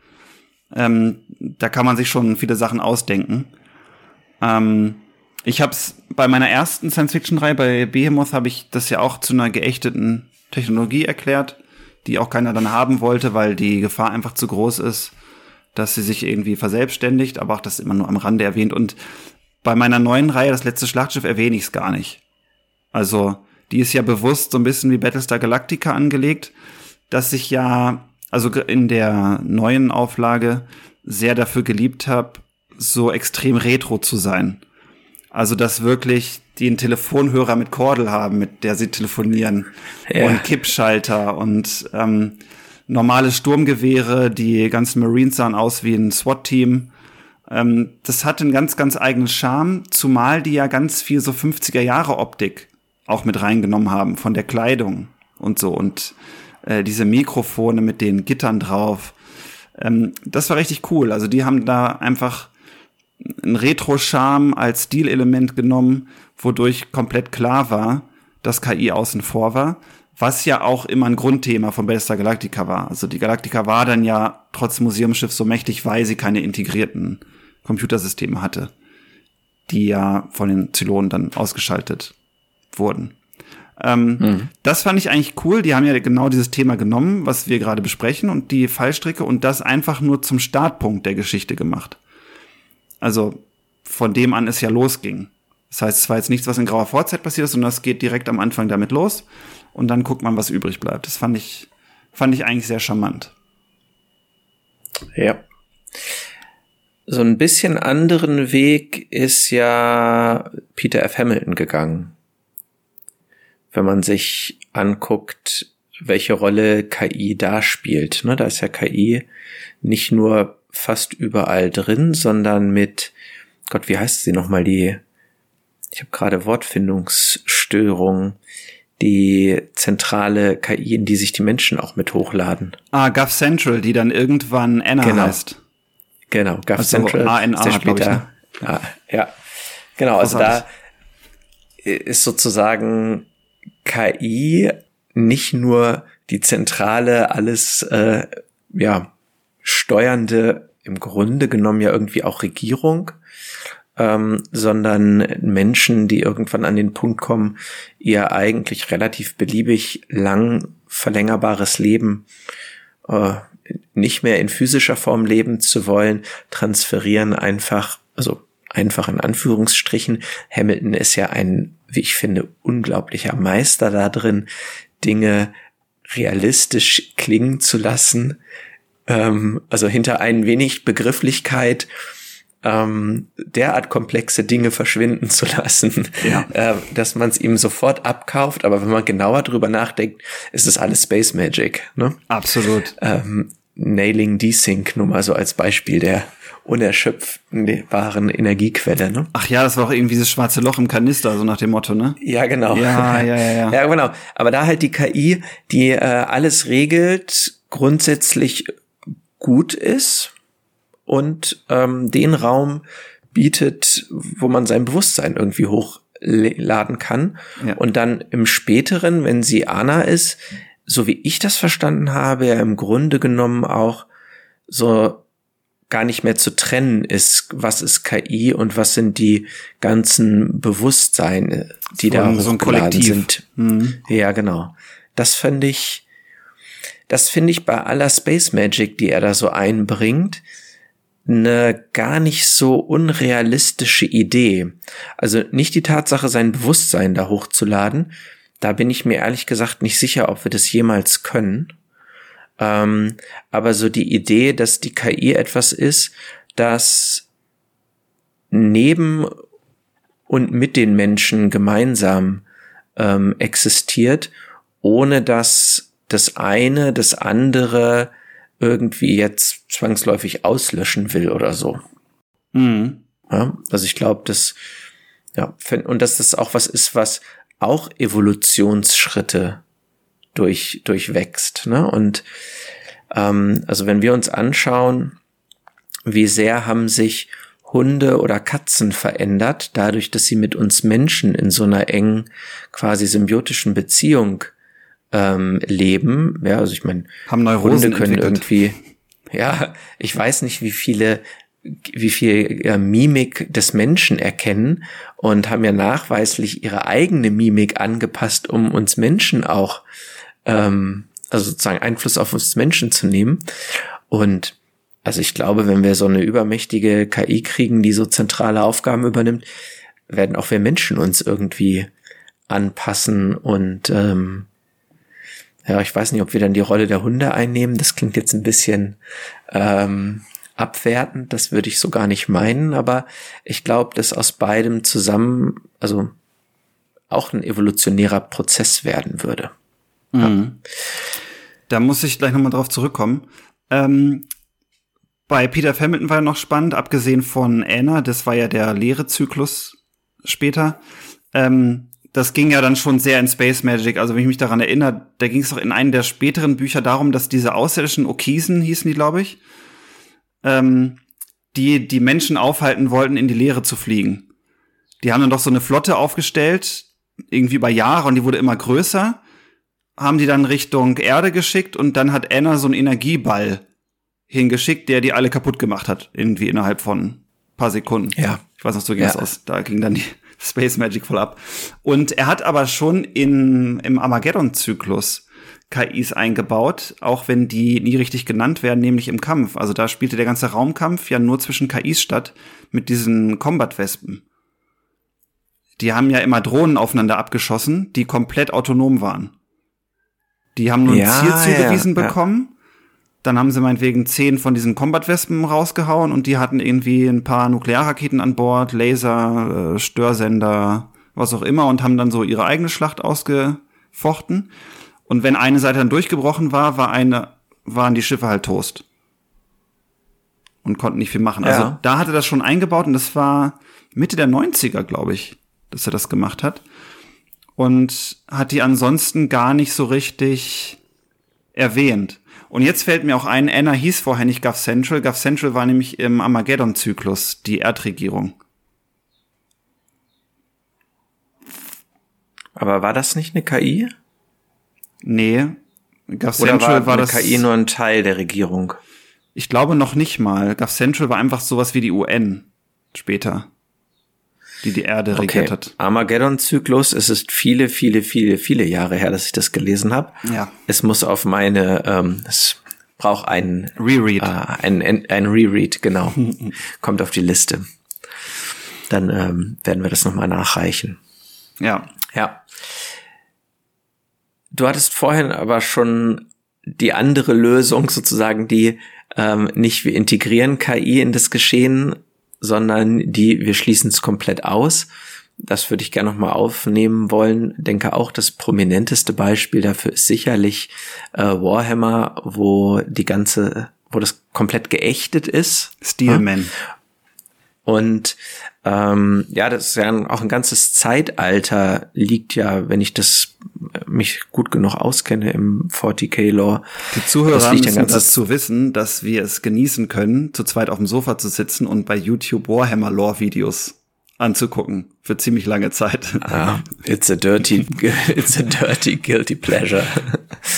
Ähm, da kann man sich schon viele Sachen ausdenken. Ähm, ich habe es bei meiner ersten Science-Fiction-Reihe, bei Behemoth, habe ich das ja auch zu einer geächteten Technologie erklärt, die auch keiner dann haben wollte, weil die Gefahr einfach zu groß ist, dass sie sich irgendwie verselbstständigt, aber auch das immer nur am Rande erwähnt. Und bei meiner neuen Reihe, das letzte Schlachtschiff, erwähne ich es gar nicht. Also, die ist ja bewusst so ein bisschen wie Battlestar Galactica angelegt, dass ich ja, also in der neuen Auflage sehr dafür geliebt habe, so extrem retro zu sein. Also, dass wirklich die einen Telefonhörer mit Kordel haben, mit der sie telefonieren. Ja. Und Kippschalter und ähm, normale Sturmgewehre. Die ganzen Marines sahen aus wie ein SWAT-Team. Ähm, das hat einen ganz, ganz eigenen Charme, zumal die ja ganz viel so 50er Jahre Optik auch mit reingenommen haben, von der Kleidung und so. Und äh, diese Mikrofone mit den Gittern drauf. Ähm, das war richtig cool. Also die haben da einfach ein Retro-Charme als Stilelement genommen, wodurch komplett klar war, dass KI außen vor war, was ja auch immer ein Grundthema von Battlestar Galactica war. Also die Galactica war dann ja trotz Museumsschiff so mächtig, weil sie keine integrierten Computersysteme hatte, die ja von den Zylonen dann ausgeschaltet wurden. Ähm, mhm. Das fand ich eigentlich cool. Die haben ja genau dieses Thema genommen, was wir gerade besprechen, und die Fallstricke und das einfach nur zum Startpunkt der Geschichte gemacht. Also von dem an es ja losging. Das heißt, es war jetzt nichts, was in grauer Vorzeit passiert ist, sondern es geht direkt am Anfang damit los und dann guckt man, was übrig bleibt. Das fand ich, fand ich eigentlich sehr charmant. Ja. So ein bisschen anderen Weg ist ja Peter F. Hamilton gegangen. Wenn man sich anguckt, welche Rolle KI da spielt. Ne, da ist ja KI nicht nur fast überall drin, sondern mit, Gott, wie heißt sie nochmal, die, ich habe gerade Wortfindungsstörung, die zentrale KI, in die sich die Menschen auch mit hochladen. Ah, Gov Central, die dann irgendwann Anna genau. heißt. Genau, Gov also Central. ANA, ist der Ich, ne? ja, ja, genau, also da ist sozusagen KI nicht nur die zentrale, alles, äh, ja, steuernde im Grunde genommen ja irgendwie auch Regierung, ähm, sondern Menschen, die irgendwann an den Punkt kommen, ihr eigentlich relativ beliebig lang verlängerbares Leben äh, nicht mehr in physischer Form leben zu wollen, transferieren einfach, also einfach in Anführungsstrichen. Hamilton ist ja ein, wie ich finde, unglaublicher Meister da drin, Dinge realistisch klingen zu lassen, ähm, also hinter ein wenig Begrifflichkeit ähm, derart komplexe Dinge verschwinden zu lassen, ja. äh, dass man es ihm sofort abkauft. Aber wenn man genauer drüber nachdenkt, ist es alles Space Magic. Ne? Absolut. Ähm, Nailing Desync nur mal so als Beispiel der unerschöpfbaren Energiequelle. Ne? Ach ja, das war auch irgendwie dieses schwarze Loch im Kanister, so nach dem Motto, ne? Ja, genau. Ja, ja, ja. Ja, [LAUGHS] ja genau. Aber da halt die KI, die äh, alles regelt, grundsätzlich gut ist und ähm, den Raum bietet, wo man sein Bewusstsein irgendwie hochladen kann. Ja. Und dann im späteren, wenn sie Anna ist, so wie ich das verstanden habe, ja im Grunde genommen auch so gar nicht mehr zu trennen ist, was ist KI und was sind die ganzen Bewusstseine, die so da hochgeladen so sind. Mhm. Ja, genau. Das fand ich das finde ich bei aller Space Magic, die er da so einbringt, eine gar nicht so unrealistische Idee. Also nicht die Tatsache, sein Bewusstsein da hochzuladen. Da bin ich mir ehrlich gesagt nicht sicher, ob wir das jemals können. Ähm, aber so die Idee, dass die KI etwas ist, das neben und mit den Menschen gemeinsam ähm, existiert, ohne dass das eine das andere irgendwie jetzt zwangsläufig auslöschen will oder so. Mhm. Ja, also ich glaube, dass ja und dass das auch was ist, was auch Evolutionsschritte durch durchwächst. Ne? Und ähm, also wenn wir uns anschauen, wie sehr haben sich Hunde oder Katzen verändert, dadurch, dass sie mit uns Menschen in so einer engen, quasi symbiotischen Beziehung ähm, leben. Ja, also ich meine, Hunde können entwickelt. irgendwie, ja, ich weiß nicht, wie viele wie viel äh, Mimik des Menschen erkennen und haben ja nachweislich ihre eigene Mimik angepasst, um uns Menschen auch, ähm, also sozusagen Einfluss auf uns Menschen zu nehmen. Und also ich glaube, wenn wir so eine übermächtige KI kriegen, die so zentrale Aufgaben übernimmt, werden auch wir Menschen uns irgendwie anpassen und ähm, ja, ich weiß nicht, ob wir dann die Rolle der Hunde einnehmen. Das klingt jetzt ein bisschen ähm, abwertend, das würde ich so gar nicht meinen, aber ich glaube, dass aus beidem zusammen, also auch ein evolutionärer Prozess werden würde. Mhm. Ja. Da muss ich gleich nochmal drauf zurückkommen. Ähm, bei Peter Hamilton war ja noch spannend, abgesehen von Anna, das war ja der Lehrezyklus später. Ähm, das ging ja dann schon sehr in Space Magic. Also wenn ich mich daran erinnere, da ging es doch in einem der späteren Bücher darum, dass diese außerirdischen Okisen hießen die, glaube ich, ähm, die die Menschen aufhalten wollten, in die Leere zu fliegen. Die haben dann doch so eine Flotte aufgestellt, irgendwie über Jahre und die wurde immer größer, haben die dann Richtung Erde geschickt und dann hat Anna so einen Energieball hingeschickt, der die alle kaputt gemacht hat, irgendwie innerhalb von paar Sekunden. Ja. Ich weiß noch, so ging ja. aus. Da ging dann die Space Magic voll ab. Und er hat aber schon in, im Armageddon-Zyklus KIs eingebaut, auch wenn die nie richtig genannt werden, nämlich im Kampf. Also da spielte der ganze Raumkampf ja nur zwischen KIs statt, mit diesen Combat-Wespen. Die haben ja immer Drohnen aufeinander abgeschossen, die komplett autonom waren. Die haben nur ein ja, Ziel zugewiesen ja, bekommen dann haben sie meinetwegen zehn von diesen Combat-Wespen rausgehauen und die hatten irgendwie ein paar Nuklearraketen an Bord, Laser, äh, Störsender, was auch immer und haben dann so ihre eigene Schlacht ausgefochten. Und wenn eine Seite dann durchgebrochen war, war eine, waren die Schiffe halt Toast. Und konnten nicht viel machen. Also ja. Also da hatte das schon eingebaut und das war Mitte der 90er, glaube ich, dass er das gemacht hat. Und hat die ansonsten gar nicht so richtig erwähnt. Und jetzt fällt mir auch ein, Anna hieß vorher nicht Gulf Central. Gulf Central war nämlich im Armageddon-Zyklus, die Erdregierung. Aber war das nicht eine KI? Nee. Oder Central war, war das KI nur ein Teil der Regierung. Ich glaube noch nicht mal. Gulf Central war einfach sowas wie die UN später die die Erde okay. regiert hat. Armageddon-Zyklus, es ist viele, viele, viele, viele Jahre her, dass ich das gelesen habe. Ja. Es muss auf meine, ähm, es braucht ein Reread. Äh, ein, ein, ein Reread, genau. [LAUGHS] Kommt auf die Liste. Dann ähm, werden wir das nochmal nachreichen. Ja. Ja. Du hattest vorhin aber schon die andere Lösung sozusagen, die ähm, nicht wir integrieren KI in das Geschehen sondern die, wir schließen es komplett aus. Das würde ich gerne nochmal aufnehmen wollen. Denke auch, das prominenteste Beispiel dafür ist sicherlich äh, Warhammer, wo die ganze, wo das komplett geächtet ist. Steelman. Ja? Und ähm, ja, das ist ja auch ein ganzes Zeitalter liegt ja, wenn ich das äh, mich gut genug auskenne im 40k-Lore. Die Zuhörer müssen dazu wissen, dass wir es genießen können, zu zweit auf dem Sofa zu sitzen und bei YouTube Warhammer-Lore-Videos anzugucken für ziemlich lange Zeit. Ah, it's a dirty, [LAUGHS] it's a dirty guilty pleasure.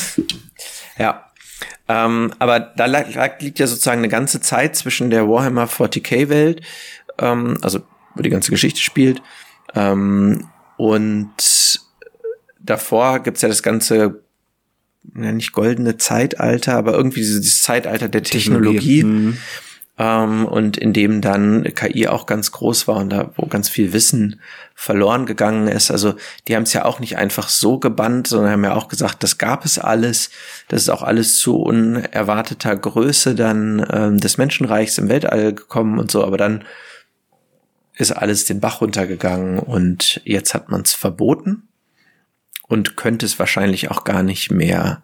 [LAUGHS] ja, ähm, aber da liegt ja sozusagen eine ganze Zeit zwischen der Warhammer 40k-Welt, ähm, also wo die ganze Geschichte spielt, ähm, und davor gibt's ja das ganze, ja nicht goldene Zeitalter, aber irgendwie dieses Zeitalter der Technologie. Technologie. Mhm. ähm, und in dem dann KI auch ganz groß war und da, wo ganz viel Wissen verloren gegangen ist. Also die haben es ja auch nicht einfach so gebannt, sondern haben ja auch gesagt, das gab es alles. Das ist auch alles zu unerwarteter Größe dann ähm, des Menschenreichs im Weltall gekommen und so. Aber dann ist alles den Bach runtergegangen und jetzt hat man es verboten und könnte es wahrscheinlich auch gar nicht mehr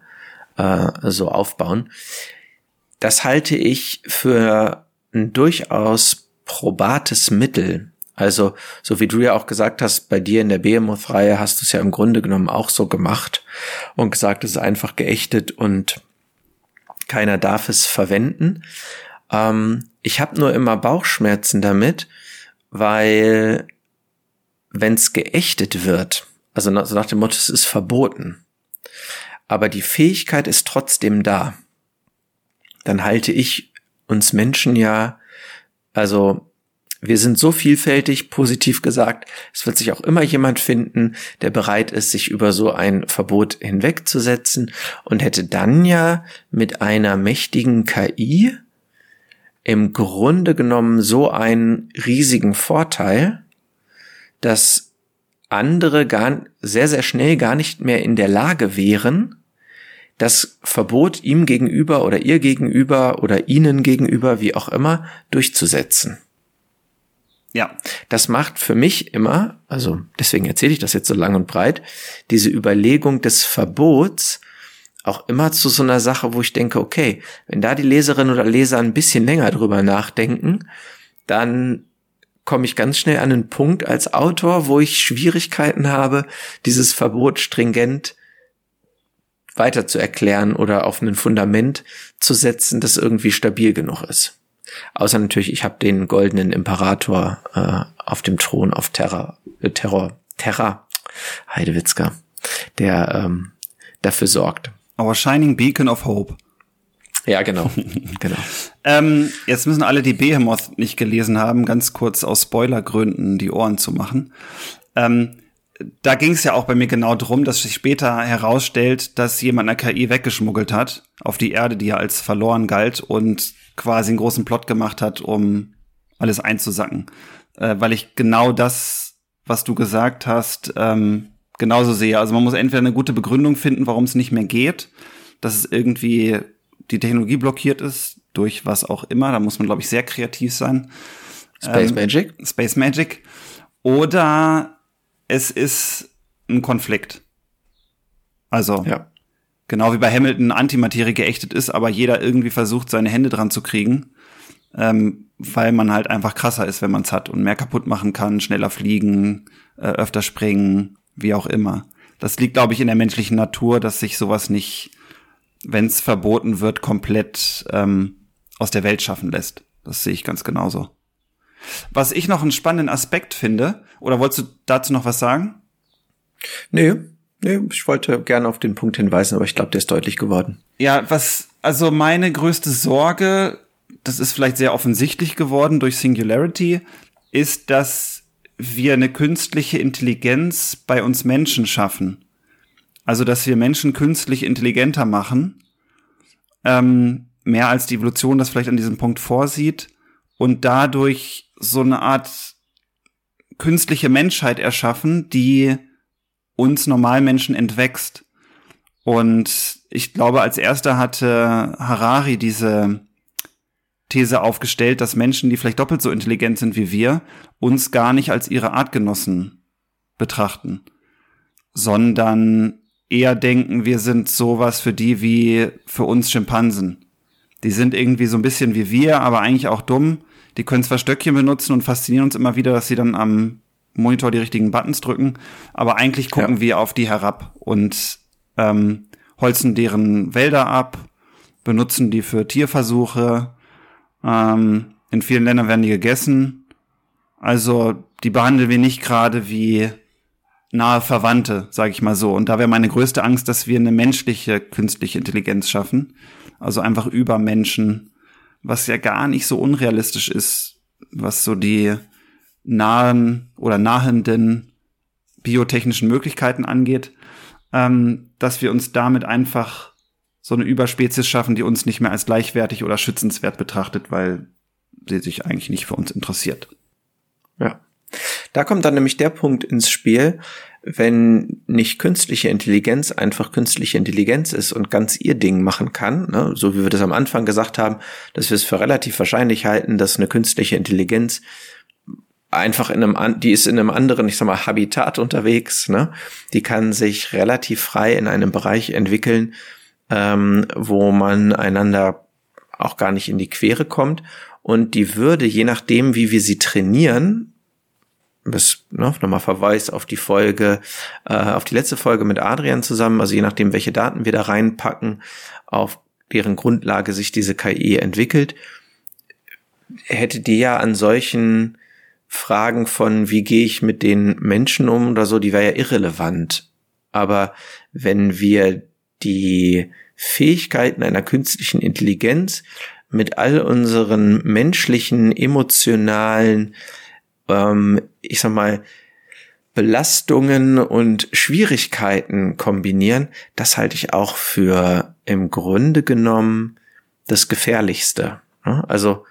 äh, so aufbauen. Das halte ich für ein durchaus probates Mittel. Also, so wie du ja auch gesagt hast, bei dir in der Behemoth-Reihe hast du es ja im Grunde genommen auch so gemacht und gesagt, es ist einfach geächtet und keiner darf es verwenden. Ähm, ich habe nur immer Bauchschmerzen damit, weil wenn es geächtet wird, also nach, so nach dem Motto, es ist verboten, aber die Fähigkeit ist trotzdem da, dann halte ich uns Menschen ja, also wir sind so vielfältig, positiv gesagt, es wird sich auch immer jemand finden, der bereit ist, sich über so ein Verbot hinwegzusetzen und hätte dann ja mit einer mächtigen KI im Grunde genommen so einen riesigen Vorteil, dass andere gar sehr, sehr schnell gar nicht mehr in der Lage wären, das Verbot ihm gegenüber oder ihr gegenüber oder ihnen gegenüber, wie auch immer, durchzusetzen. Ja, das macht für mich immer, also deswegen erzähle ich das jetzt so lang und breit, diese Überlegung des Verbots auch immer zu so einer Sache, wo ich denke, okay, wenn da die Leserin oder Leser ein bisschen länger drüber nachdenken, dann komme ich ganz schnell an einen Punkt als Autor, wo ich Schwierigkeiten habe, dieses Verbot stringent weiter zu erklären oder auf ein Fundament zu setzen, das irgendwie stabil genug ist. Außer natürlich, ich habe den goldenen Imperator äh, auf dem Thron auf Terra, äh, Terror, Terra, Heidewitzka, der ähm, dafür sorgt. Our Shining Beacon of Hope. Ja, genau. [LAUGHS] genau. ähm, jetzt müssen alle, die Behemoth nicht gelesen haben, ganz kurz aus Spoilergründen die Ohren zu machen. Ähm, da ging es ja auch bei mir genau drum, dass sich später herausstellt, dass jemand eine KI weggeschmuggelt hat auf die Erde, die ja als verloren galt und quasi einen großen Plot gemacht hat, um alles einzusacken. Äh, weil ich genau das, was du gesagt hast, ähm, genauso sehe. Also man muss entweder eine gute Begründung finden, warum es nicht mehr geht, dass es irgendwie die Technologie blockiert ist, durch was auch immer. Da muss man, glaube ich, sehr kreativ sein. Space ähm, Magic? Space Magic. Oder es ist ein Konflikt. Also, ja. genau wie bei Hamilton Antimaterie geächtet ist, aber jeder irgendwie versucht, seine Hände dran zu kriegen, ähm, weil man halt einfach krasser ist, wenn man es hat und mehr kaputt machen kann, schneller fliegen, äh, öfter springen, wie auch immer. Das liegt, glaube ich, in der menschlichen Natur, dass sich sowas nicht, wenn es verboten wird, komplett ähm, aus der Welt schaffen lässt. Das sehe ich ganz genauso. Was ich noch einen spannenden Aspekt finde, oder wolltest du dazu noch was sagen? Nee, nee, ich wollte gerne auf den Punkt hinweisen, aber ich glaube, der ist deutlich geworden. Ja, was, also meine größte Sorge, das ist vielleicht sehr offensichtlich geworden durch Singularity, ist, dass wir eine künstliche Intelligenz bei uns Menschen schaffen. Also, dass wir Menschen künstlich intelligenter machen, ähm, mehr als die Evolution das vielleicht an diesem Punkt vorsieht und dadurch so eine Art künstliche Menschheit erschaffen, die uns Normalmenschen entwächst. Und ich glaube, als erster hatte Harari diese These aufgestellt, dass Menschen, die vielleicht doppelt so intelligent sind wie wir, uns gar nicht als ihre Artgenossen betrachten, sondern eher denken, wir sind sowas für die wie für uns Schimpansen. Die sind irgendwie so ein bisschen wie wir, aber eigentlich auch dumm die können zwar Stöckchen benutzen und faszinieren uns immer wieder, dass sie dann am Monitor die richtigen Buttons drücken, aber eigentlich gucken ja. wir auf die herab und ähm, holzen deren Wälder ab, benutzen die für Tierversuche. Ähm, in vielen Ländern werden die gegessen. Also die behandeln wir nicht gerade wie nahe Verwandte, sage ich mal so. Und da wäre meine größte Angst, dass wir eine menschliche künstliche Intelligenz schaffen. Also einfach über Menschen was ja gar nicht so unrealistisch ist, was so die nahen oder nahenden biotechnischen Möglichkeiten angeht, ähm, dass wir uns damit einfach so eine Überspezies schaffen, die uns nicht mehr als gleichwertig oder schützenswert betrachtet, weil sie sich eigentlich nicht für uns interessiert. Ja. Da kommt dann nämlich der Punkt ins Spiel, wenn nicht künstliche Intelligenz einfach künstliche Intelligenz ist und ganz ihr Ding machen kann, ne, so wie wir das am Anfang gesagt haben, dass wir es für relativ wahrscheinlich halten, dass eine künstliche Intelligenz einfach in einem, die ist in einem anderen, ich sag mal, Habitat unterwegs, ne? Die kann sich relativ frei in einem Bereich entwickeln, ähm, wo man einander auch gar nicht in die Quere kommt. Und die würde, je nachdem, wie wir sie trainieren, das ne, nochmal Verweis auf die Folge, äh, auf die letzte Folge mit Adrian zusammen, also je nachdem, welche Daten wir da reinpacken, auf deren Grundlage sich diese KI entwickelt, hätte die ja an solchen Fragen von, wie gehe ich mit den Menschen um oder so, die wäre ja irrelevant. Aber wenn wir die Fähigkeiten einer künstlichen Intelligenz mit all unseren menschlichen, emotionalen, ähm, ich sag mal, Belastungen und Schwierigkeiten kombinieren, das halte ich auch für im Grunde genommen das Gefährlichste. Also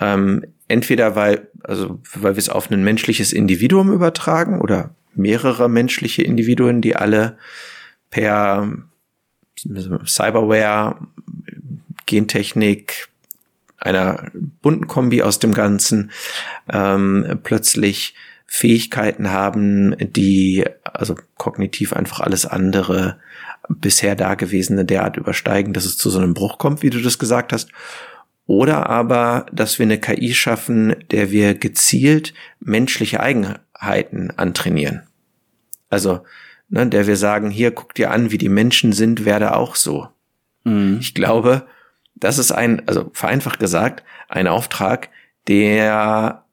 ähm, entweder weil, also weil wir es auf ein menschliches Individuum übertragen oder mehrere menschliche Individuen, die alle per Cyberware, Gentechnik, einer bunten Kombi aus dem Ganzen ähm, plötzlich Fähigkeiten haben, die also kognitiv einfach alles andere bisher dagewesene derart übersteigen, dass es zu so einem Bruch kommt, wie du das gesagt hast. Oder aber, dass wir eine KI schaffen, der wir gezielt menschliche Eigenheiten antrainieren. Also, ne, der wir sagen, hier guck dir an, wie die Menschen sind, werde auch so. Mhm. Ich glaube, das ist ein, also vereinfacht gesagt, ein Auftrag, der,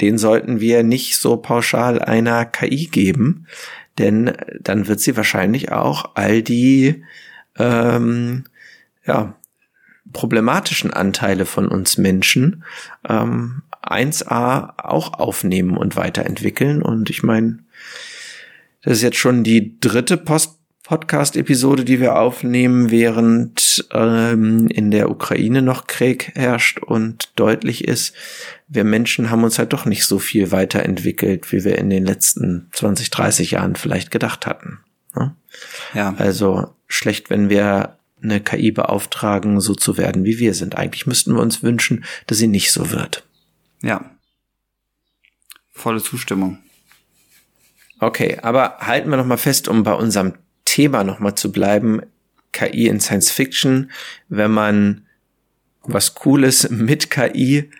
den sollten wir nicht so pauschal einer KI geben, denn dann wird sie wahrscheinlich auch all die, ähm, ja, problematischen Anteile von uns Menschen ähm, 1a auch aufnehmen und weiterentwickeln. Und ich meine, das ist jetzt schon die dritte Post Podcast-Episode, die wir aufnehmen, während ähm, in der Ukraine noch Krieg herrscht und deutlich ist, wir Menschen haben uns halt doch nicht so viel weiterentwickelt, wie wir in den letzten 20, 30 Jahren vielleicht gedacht hatten. Ne? Ja. Also schlecht, wenn wir eine KI beauftragen, so zu werden, wie wir sind. Eigentlich müssten wir uns wünschen, dass sie nicht so wird. Ja. Volle Zustimmung. Okay, aber halten wir noch mal fest, um bei unserem Thema nochmal zu bleiben, KI in Science Fiction, wenn man was Cooles mit KI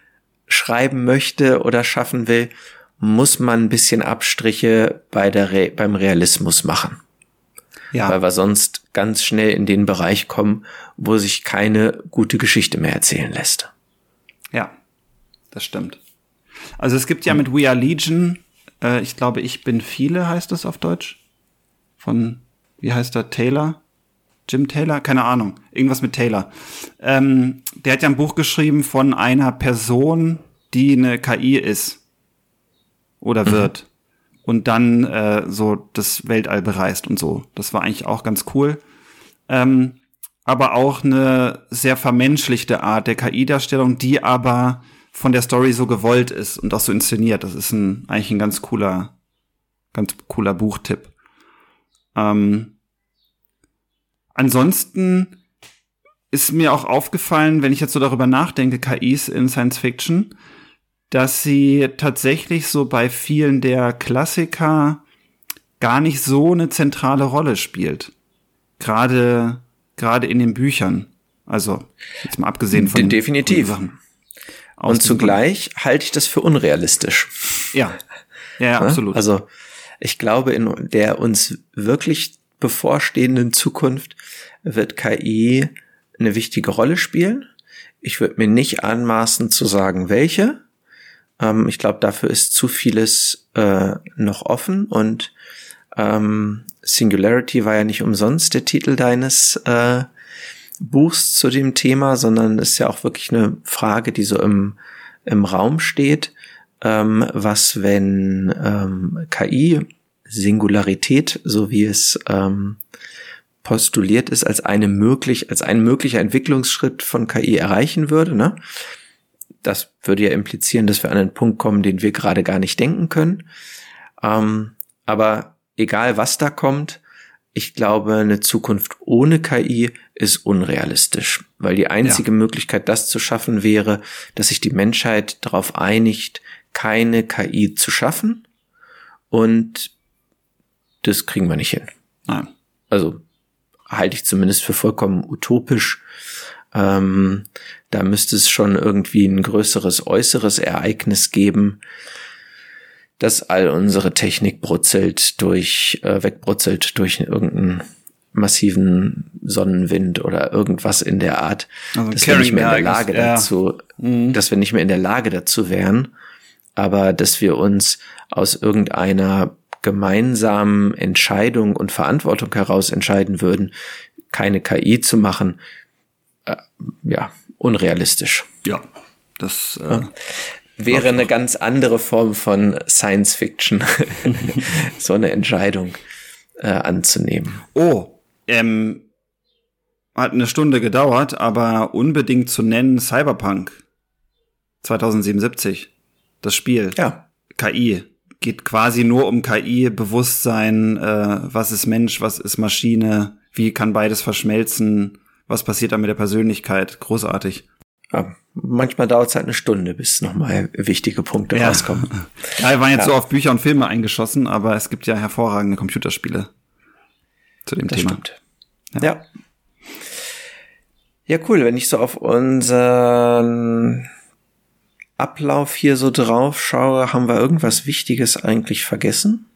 schreiben möchte oder schaffen will, muss man ein bisschen Abstriche bei der Re beim Realismus machen. Ja. Weil wir sonst ganz schnell in den Bereich kommen, wo sich keine gute Geschichte mehr erzählen lässt. Ja, das stimmt. Also es gibt ja mit We Are Legion, äh, ich glaube, ich bin viele heißt es auf Deutsch, von wie heißt er, Taylor? Jim Taylor? Keine Ahnung. Irgendwas mit Taylor. Ähm, der hat ja ein Buch geschrieben von einer Person, die eine KI ist. Oder mhm. wird. Mhm. Und dann äh, so das Weltall bereist und so. Das war eigentlich auch ganz cool. Ähm, aber auch eine sehr vermenschlichte Art der KI-Darstellung, die aber von der Story so gewollt ist und auch so inszeniert. Das ist ein, eigentlich ein ganz cooler, ganz cooler Buchtipp. Ähm, Ansonsten ist mir auch aufgefallen, wenn ich jetzt so darüber nachdenke, KIs in Science Fiction, dass sie tatsächlich so bei vielen der Klassiker gar nicht so eine zentrale Rolle spielt. Gerade, gerade in den Büchern. Also, jetzt mal abgesehen von Definitiv. Sachen. Und zugleich halte ich das für unrealistisch. Ja. Ja, ja absolut. Also, ich glaube, in der uns wirklich bevorstehenden Zukunft wird KI eine wichtige Rolle spielen. Ich würde mir nicht anmaßen zu sagen, welche. Ähm, ich glaube, dafür ist zu vieles äh, noch offen und ähm, Singularity war ja nicht umsonst der Titel deines äh, Buchs zu dem Thema, sondern ist ja auch wirklich eine Frage, die so im, im Raum steht. Ähm, was, wenn ähm, KI Singularität, so wie es ähm, postuliert ist, als eine möglich, als ein möglicher Entwicklungsschritt von KI erreichen würde. Ne? das würde ja implizieren, dass wir an einen Punkt kommen, den wir gerade gar nicht denken können. Ähm, aber egal was da kommt, ich glaube, eine Zukunft ohne KI ist unrealistisch, weil die einzige ja. Möglichkeit, das zu schaffen, wäre, dass sich die Menschheit darauf einigt, keine KI zu schaffen. Und das kriegen wir nicht hin. Nein. Also halte ich zumindest für vollkommen utopisch. Ähm, da müsste es schon irgendwie ein größeres äußeres Ereignis geben, dass all unsere Technik brutzelt durch, äh, wegbrutzelt durch irgendeinen massiven Sonnenwind oder irgendwas in der Art, also dass wir nicht mehr in der Lage ist, dazu, mhm. dass wir nicht mehr in der Lage dazu wären, aber dass wir uns aus irgendeiner gemeinsamen Entscheidung und Verantwortung heraus entscheiden würden, keine KI zu machen, äh, ja, unrealistisch. Ja, das äh, wäre eine ganz andere Form von Science Fiction, [LAUGHS] so eine Entscheidung äh, anzunehmen. Oh, ähm, hat eine Stunde gedauert, aber unbedingt zu nennen Cyberpunk 2077, das Spiel. Ja. KI geht quasi nur um KI, Bewusstsein, äh, was ist Mensch, was ist Maschine, wie kann beides verschmelzen, was passiert da mit der Persönlichkeit, großartig. Ja, manchmal dauert es halt eine Stunde, bis nochmal wichtige Punkte ja. rauskommen. [LAUGHS] Ja, wir waren jetzt ja. so auf Bücher und Filme eingeschossen, aber es gibt ja hervorragende Computerspiele zu dem das Thema. Stimmt. Ja. ja. Ja, cool. Wenn ich so auf unseren Ablauf hier so drauf schaue, haben wir irgendwas Wichtiges eigentlich vergessen?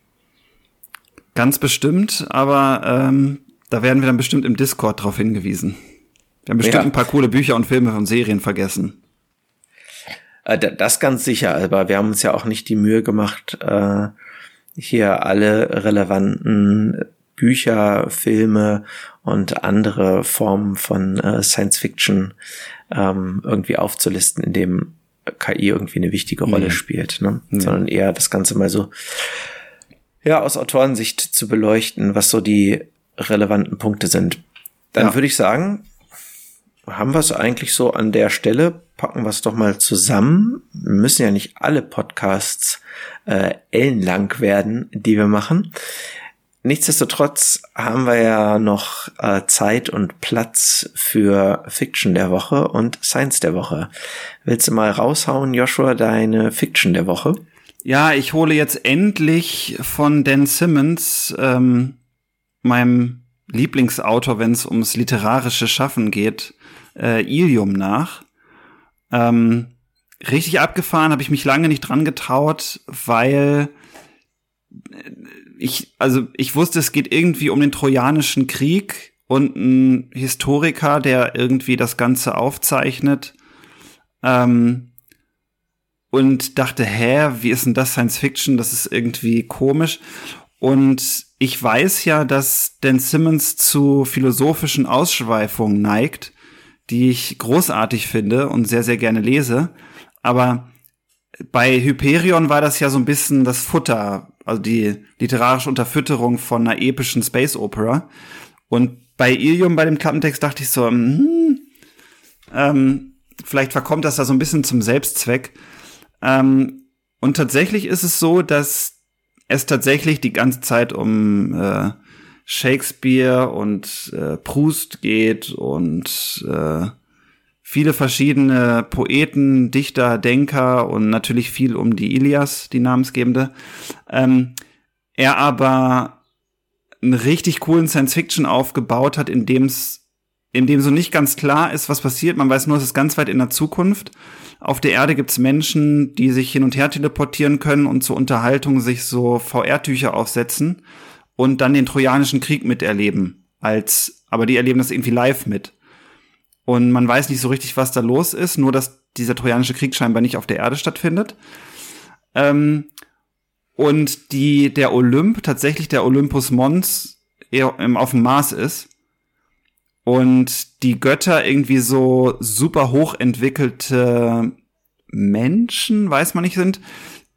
Ganz bestimmt, aber ähm, da werden wir dann bestimmt im Discord drauf hingewiesen. Wir haben bestimmt ja. ein paar coole Bücher und Filme und Serien vergessen. Äh, das ganz sicher, aber wir haben uns ja auch nicht die Mühe gemacht, äh, hier alle relevanten Bücher, Filme und andere Formen von äh, Science Fiction ähm, irgendwie aufzulisten, in dem KI irgendwie eine wichtige Rolle mhm. spielt, ne? Mhm. sondern eher das Ganze mal so ja aus Autorensicht zu beleuchten, was so die relevanten Punkte sind. Dann ja. würde ich sagen, haben wir es eigentlich so an der Stelle, packen wir es doch mal zusammen. Wir müssen ja nicht alle Podcasts äh, ellenlang werden, die wir machen. Nichtsdestotrotz haben wir ja noch äh, Zeit und Platz für Fiction der Woche und Science der Woche. Willst du mal raushauen, Joshua, deine Fiction der Woche? Ja, ich hole jetzt endlich von Dan Simmons, ähm, meinem Lieblingsautor, wenn es ums literarische Schaffen geht, äh, Ilium nach. Ähm, richtig abgefahren, habe ich mich lange nicht dran getraut, weil äh, ich, also ich wusste, es geht irgendwie um den Trojanischen Krieg und ein Historiker, der irgendwie das Ganze aufzeichnet. Ähm, und dachte, hä, wie ist denn das Science Fiction? Das ist irgendwie komisch. Und ich weiß ja, dass Dan Simmons zu philosophischen Ausschweifungen neigt die ich großartig finde und sehr, sehr gerne lese. Aber bei Hyperion war das ja so ein bisschen das Futter, also die literarische Unterfütterung von einer epischen Space Opera. Und bei Ilium, bei dem Klappentext, dachte ich so, hm, ähm, vielleicht verkommt das da so ein bisschen zum Selbstzweck. Ähm, und tatsächlich ist es so, dass es tatsächlich die ganze Zeit um äh, Shakespeare und äh, Proust geht und äh, viele verschiedene Poeten, Dichter, Denker und natürlich viel um die Ilias, die namensgebende. Ähm, er aber einen richtig coolen Science-Fiction aufgebaut hat, in dem es in dem so nicht ganz klar ist, was passiert. Man weiß nur, es ist ganz weit in der Zukunft. Auf der Erde gibt's Menschen, die sich hin und her teleportieren können und zur Unterhaltung sich so VR-Tücher aufsetzen und dann den Trojanischen Krieg miterleben. Als, aber die erleben das irgendwie live mit. Und man weiß nicht so richtig, was da los ist, nur dass dieser Trojanische Krieg scheinbar nicht auf der Erde stattfindet. Ähm, und die, der Olymp, tatsächlich der Olympus Mons, auf dem Mars ist. Und die Götter irgendwie so super hochentwickelte Menschen, weiß man nicht, sind,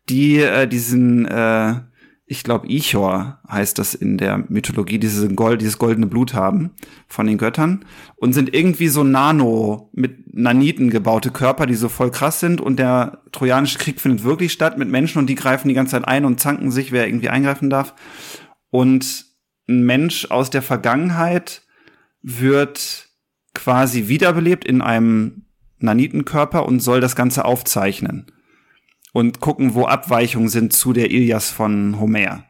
die äh, diesen äh, ich glaube, Ichor heißt das in der Mythologie, diese Gold, dieses goldene Blut haben von den Göttern und sind irgendwie so Nano mit Naniten gebaute Körper, die so voll krass sind und der Trojanische Krieg findet wirklich statt mit Menschen und die greifen die ganze Zeit ein und zanken sich, wer irgendwie eingreifen darf. Und ein Mensch aus der Vergangenheit wird quasi wiederbelebt in einem Nanitenkörper und soll das Ganze aufzeichnen und gucken, wo Abweichungen sind zu der Ilias von Homer.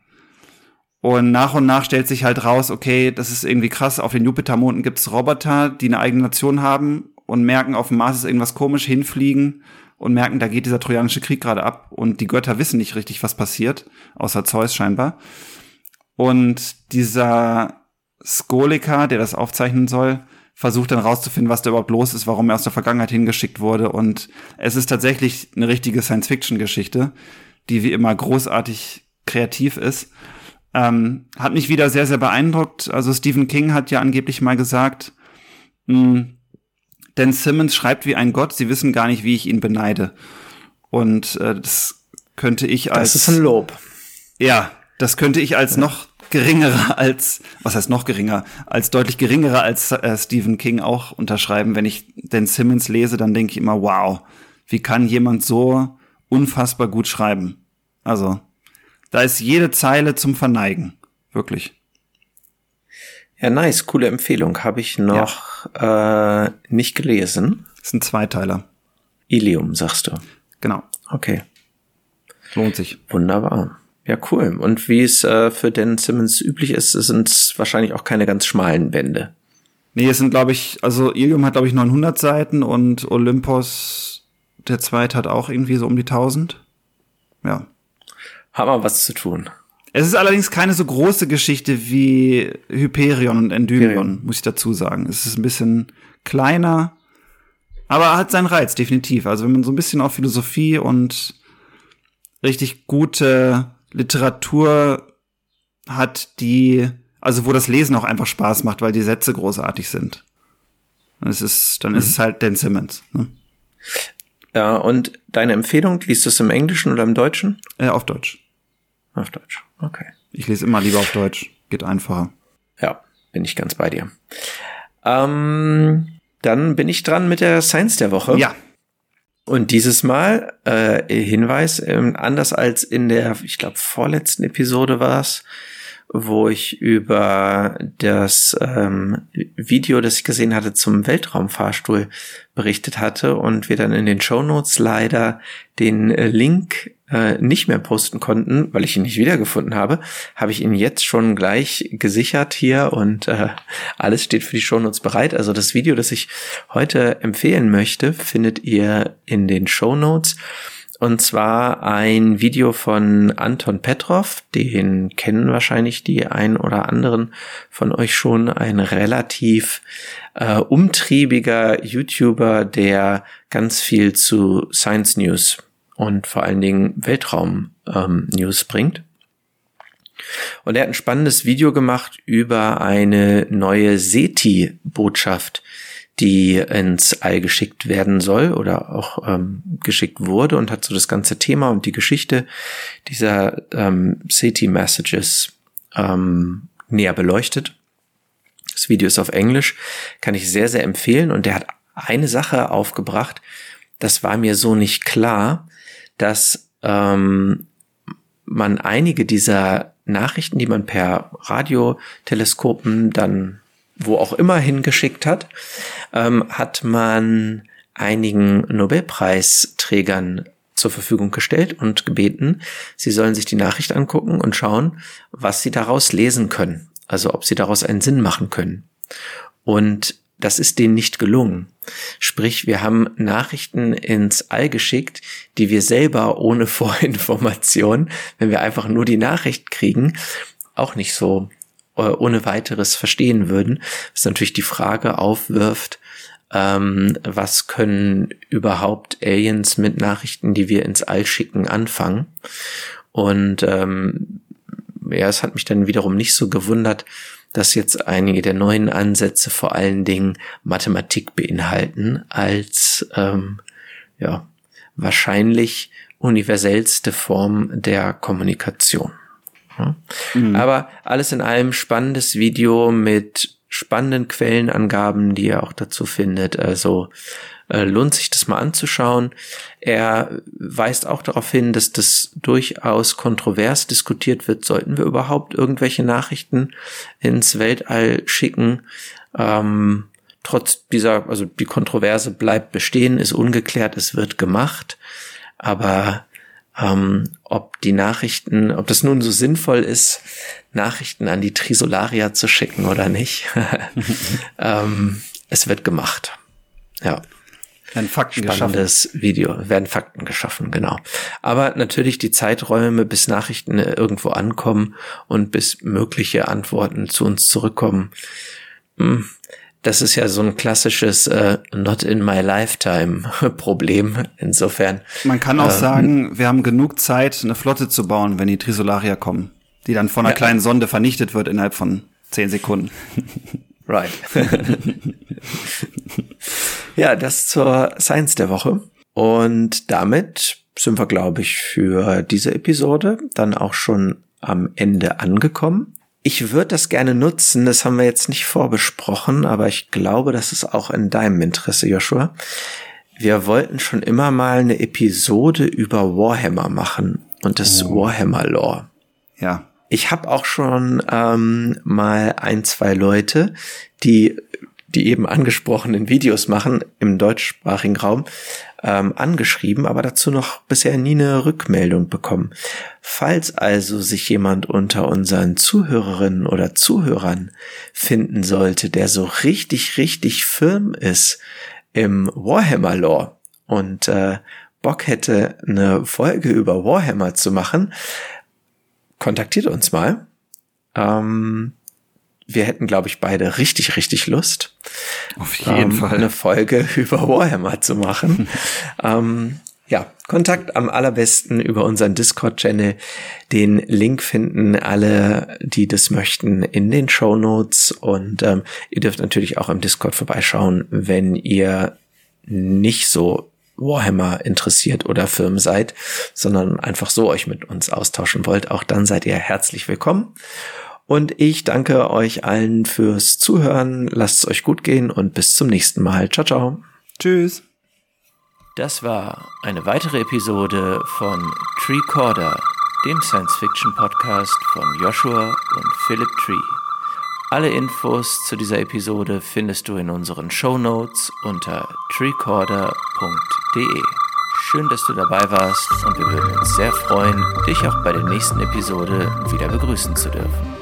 Und nach und nach stellt sich halt raus, okay, das ist irgendwie krass, auf den Jupitermonden gibt's Roboter, die eine eigene Nation haben und merken, auf dem Mars ist irgendwas komisch, hinfliegen und merken, da geht dieser trojanische Krieg gerade ab und die Götter wissen nicht richtig, was passiert, außer Zeus scheinbar. Und dieser Skolika, der das aufzeichnen soll, versucht dann rauszufinden, was da überhaupt los ist, warum er aus der Vergangenheit hingeschickt wurde. Und es ist tatsächlich eine richtige Science-Fiction-Geschichte, die wie immer großartig kreativ ist. Ähm, hat mich wieder sehr, sehr beeindruckt. Also Stephen King hat ja angeblich mal gesagt, mh, hm, Dan Simmons schreibt wie ein Gott, sie wissen gar nicht, wie ich ihn beneide. Und äh, das könnte ich als. Das ist ein Lob. Ja, das könnte ich als noch geringerer als, was heißt noch geringer, als deutlich geringerer als äh, Stephen King auch unterschreiben. Wenn ich den Simmons lese, dann denke ich immer, wow, wie kann jemand so unfassbar gut schreiben? Also, da ist jede Zeile zum Verneigen. Wirklich. Ja, nice, coole Empfehlung. Habe ich noch ja. äh, nicht gelesen. Das ist ein Zweiteiler. Ilium, sagst du. Genau. Okay. Lohnt sich. Wunderbar. Ja, cool. Und wie es äh, für Dan Simmons üblich ist, sind es wahrscheinlich auch keine ganz schmalen Bände. Nee, es sind, glaube ich, also Ilium hat, glaube ich, 900 Seiten und Olympos, der zweite, hat auch irgendwie so um die 1000. Ja. Haben wir was zu tun. Es ist allerdings keine so große Geschichte wie Hyperion und Endymion, muss ich dazu sagen. Es ist ein bisschen kleiner, aber hat seinen Reiz, definitiv. Also wenn man so ein bisschen auf Philosophie und richtig gute Literatur hat, die, also wo das Lesen auch einfach Spaß macht, weil die Sätze großartig sind. Und es ist, dann mhm. ist es halt Dan Simmons. Ne? Ja, und deine Empfehlung, liest du es im Englischen oder im Deutschen? Äh, auf Deutsch. Auf Deutsch, okay. Ich lese immer lieber auf Deutsch, geht einfacher. Ja, bin ich ganz bei dir. Ähm, dann bin ich dran mit der Science der Woche. Ja. Und dieses Mal äh, Hinweis, äh, anders als in der, ich glaube, vorletzten Episode war es, wo ich über das ähm, Video, das ich gesehen hatte zum Weltraumfahrstuhl berichtet hatte und wir dann in den Show Notes leider den äh, Link äh, nicht mehr posten konnten, weil ich ihn nicht wiedergefunden habe, habe ich ihn jetzt schon gleich gesichert hier und äh, alles steht für die Shownotes bereit. Also das Video, das ich heute empfehlen möchte, findet ihr in den Shownotes. Und zwar ein Video von Anton Petrov, den kennen wahrscheinlich die ein oder anderen von euch schon, ein relativ äh, umtriebiger YouTuber, der ganz viel zu Science News und vor allen Dingen Weltraum-News ähm, bringt. Und er hat ein spannendes Video gemacht über eine neue SETI-Botschaft, die ins All geschickt werden soll oder auch ähm, geschickt wurde und hat so das ganze Thema und die Geschichte dieser ähm, SETI-Messages ähm, näher beleuchtet. Das Video ist auf Englisch, kann ich sehr, sehr empfehlen und der hat eine Sache aufgebracht, das war mir so nicht klar, dass ähm, man einige dieser Nachrichten, die man per Radioteleskopen dann wo auch immer hingeschickt hat, ähm, hat man einigen Nobelpreisträgern zur Verfügung gestellt und gebeten, sie sollen sich die Nachricht angucken und schauen, was sie daraus lesen können. Also ob sie daraus einen Sinn machen können. Und das ist denen nicht gelungen. Sprich, wir haben Nachrichten ins All geschickt, die wir selber ohne [LAUGHS] Vorinformation, wenn wir einfach nur die Nachricht kriegen, auch nicht so ohne weiteres verstehen würden. Was natürlich die Frage aufwirft, ähm, was können überhaupt Aliens mit Nachrichten, die wir ins All schicken, anfangen? Und ähm, ja, es hat mich dann wiederum nicht so gewundert, dass jetzt einige der neuen Ansätze vor allen Dingen Mathematik beinhalten als ähm, ja wahrscheinlich universellste Form der Kommunikation. Mhm. Aber alles in allem spannendes Video mit spannenden Quellenangaben, die ihr auch dazu findet. Also äh, lohnt sich das mal anzuschauen. Er weist auch darauf hin, dass das durchaus kontrovers diskutiert wird. Sollten wir überhaupt irgendwelche Nachrichten ins Weltall schicken? Ähm, trotz dieser, also die Kontroverse bleibt bestehen, ist ungeklärt, es wird gemacht. Aber ähm, ob die Nachrichten, ob das nun so sinnvoll ist, Nachrichten an die Trisolaria zu schicken oder nicht. [LAUGHS] ähm, es wird gemacht. Ja. Werden Fakten Spannendes geschaffen. Video, werden Fakten geschaffen, genau. Aber natürlich die Zeiträume, bis Nachrichten irgendwo ankommen und bis mögliche Antworten zu uns zurückkommen. Das ist ja so ein klassisches äh, Not in my lifetime [LAUGHS] Problem. Insofern. Man kann auch äh, sagen, wir haben genug Zeit, eine Flotte zu bauen, wenn die Trisolaria kommen, die dann von einer ja. kleinen Sonde vernichtet wird innerhalb von zehn Sekunden. [LAUGHS] Right. [LAUGHS] ja, das zur Science der Woche. Und damit sind wir, glaube ich, für diese Episode dann auch schon am Ende angekommen. Ich würde das gerne nutzen, das haben wir jetzt nicht vorbesprochen, aber ich glaube, das ist auch in deinem Interesse, Joshua. Wir wollten schon immer mal eine Episode über Warhammer machen und das oh. Warhammer Lore. Ja. Ich habe auch schon ähm, mal ein, zwei Leute, die die eben angesprochenen Videos machen im deutschsprachigen Raum, ähm, angeschrieben, aber dazu noch bisher nie eine Rückmeldung bekommen. Falls also sich jemand unter unseren Zuhörerinnen oder Zuhörern finden sollte, der so richtig, richtig firm ist im Warhammer Lore und äh, Bock hätte, eine Folge über Warhammer zu machen, kontaktiert uns mal. Ähm, wir hätten, glaube ich, beide richtig, richtig Lust. Auf jeden ähm, Fall. Eine Folge [LAUGHS] über Warhammer zu machen. [LAUGHS] ähm, ja, Kontakt am allerbesten über unseren Discord-Channel. Den Link finden alle, die das möchten, in den Show Notes. Und ähm, ihr dürft natürlich auch im Discord vorbeischauen, wenn ihr nicht so Warhammer interessiert oder Firmen seid, sondern einfach so euch mit uns austauschen wollt. Auch dann seid ihr herzlich willkommen. Und ich danke euch allen fürs Zuhören. Lasst es euch gut gehen und bis zum nächsten Mal. Ciao, ciao. Tschüss. Das war eine weitere Episode von Treecorder, dem Science-Fiction-Podcast von Joshua und Philip Tree. Alle Infos zu dieser Episode findest du in unseren Show Notes unter treecorder.de. Schön, dass du dabei warst und wir würden uns sehr freuen, dich auch bei der nächsten Episode wieder begrüßen zu dürfen.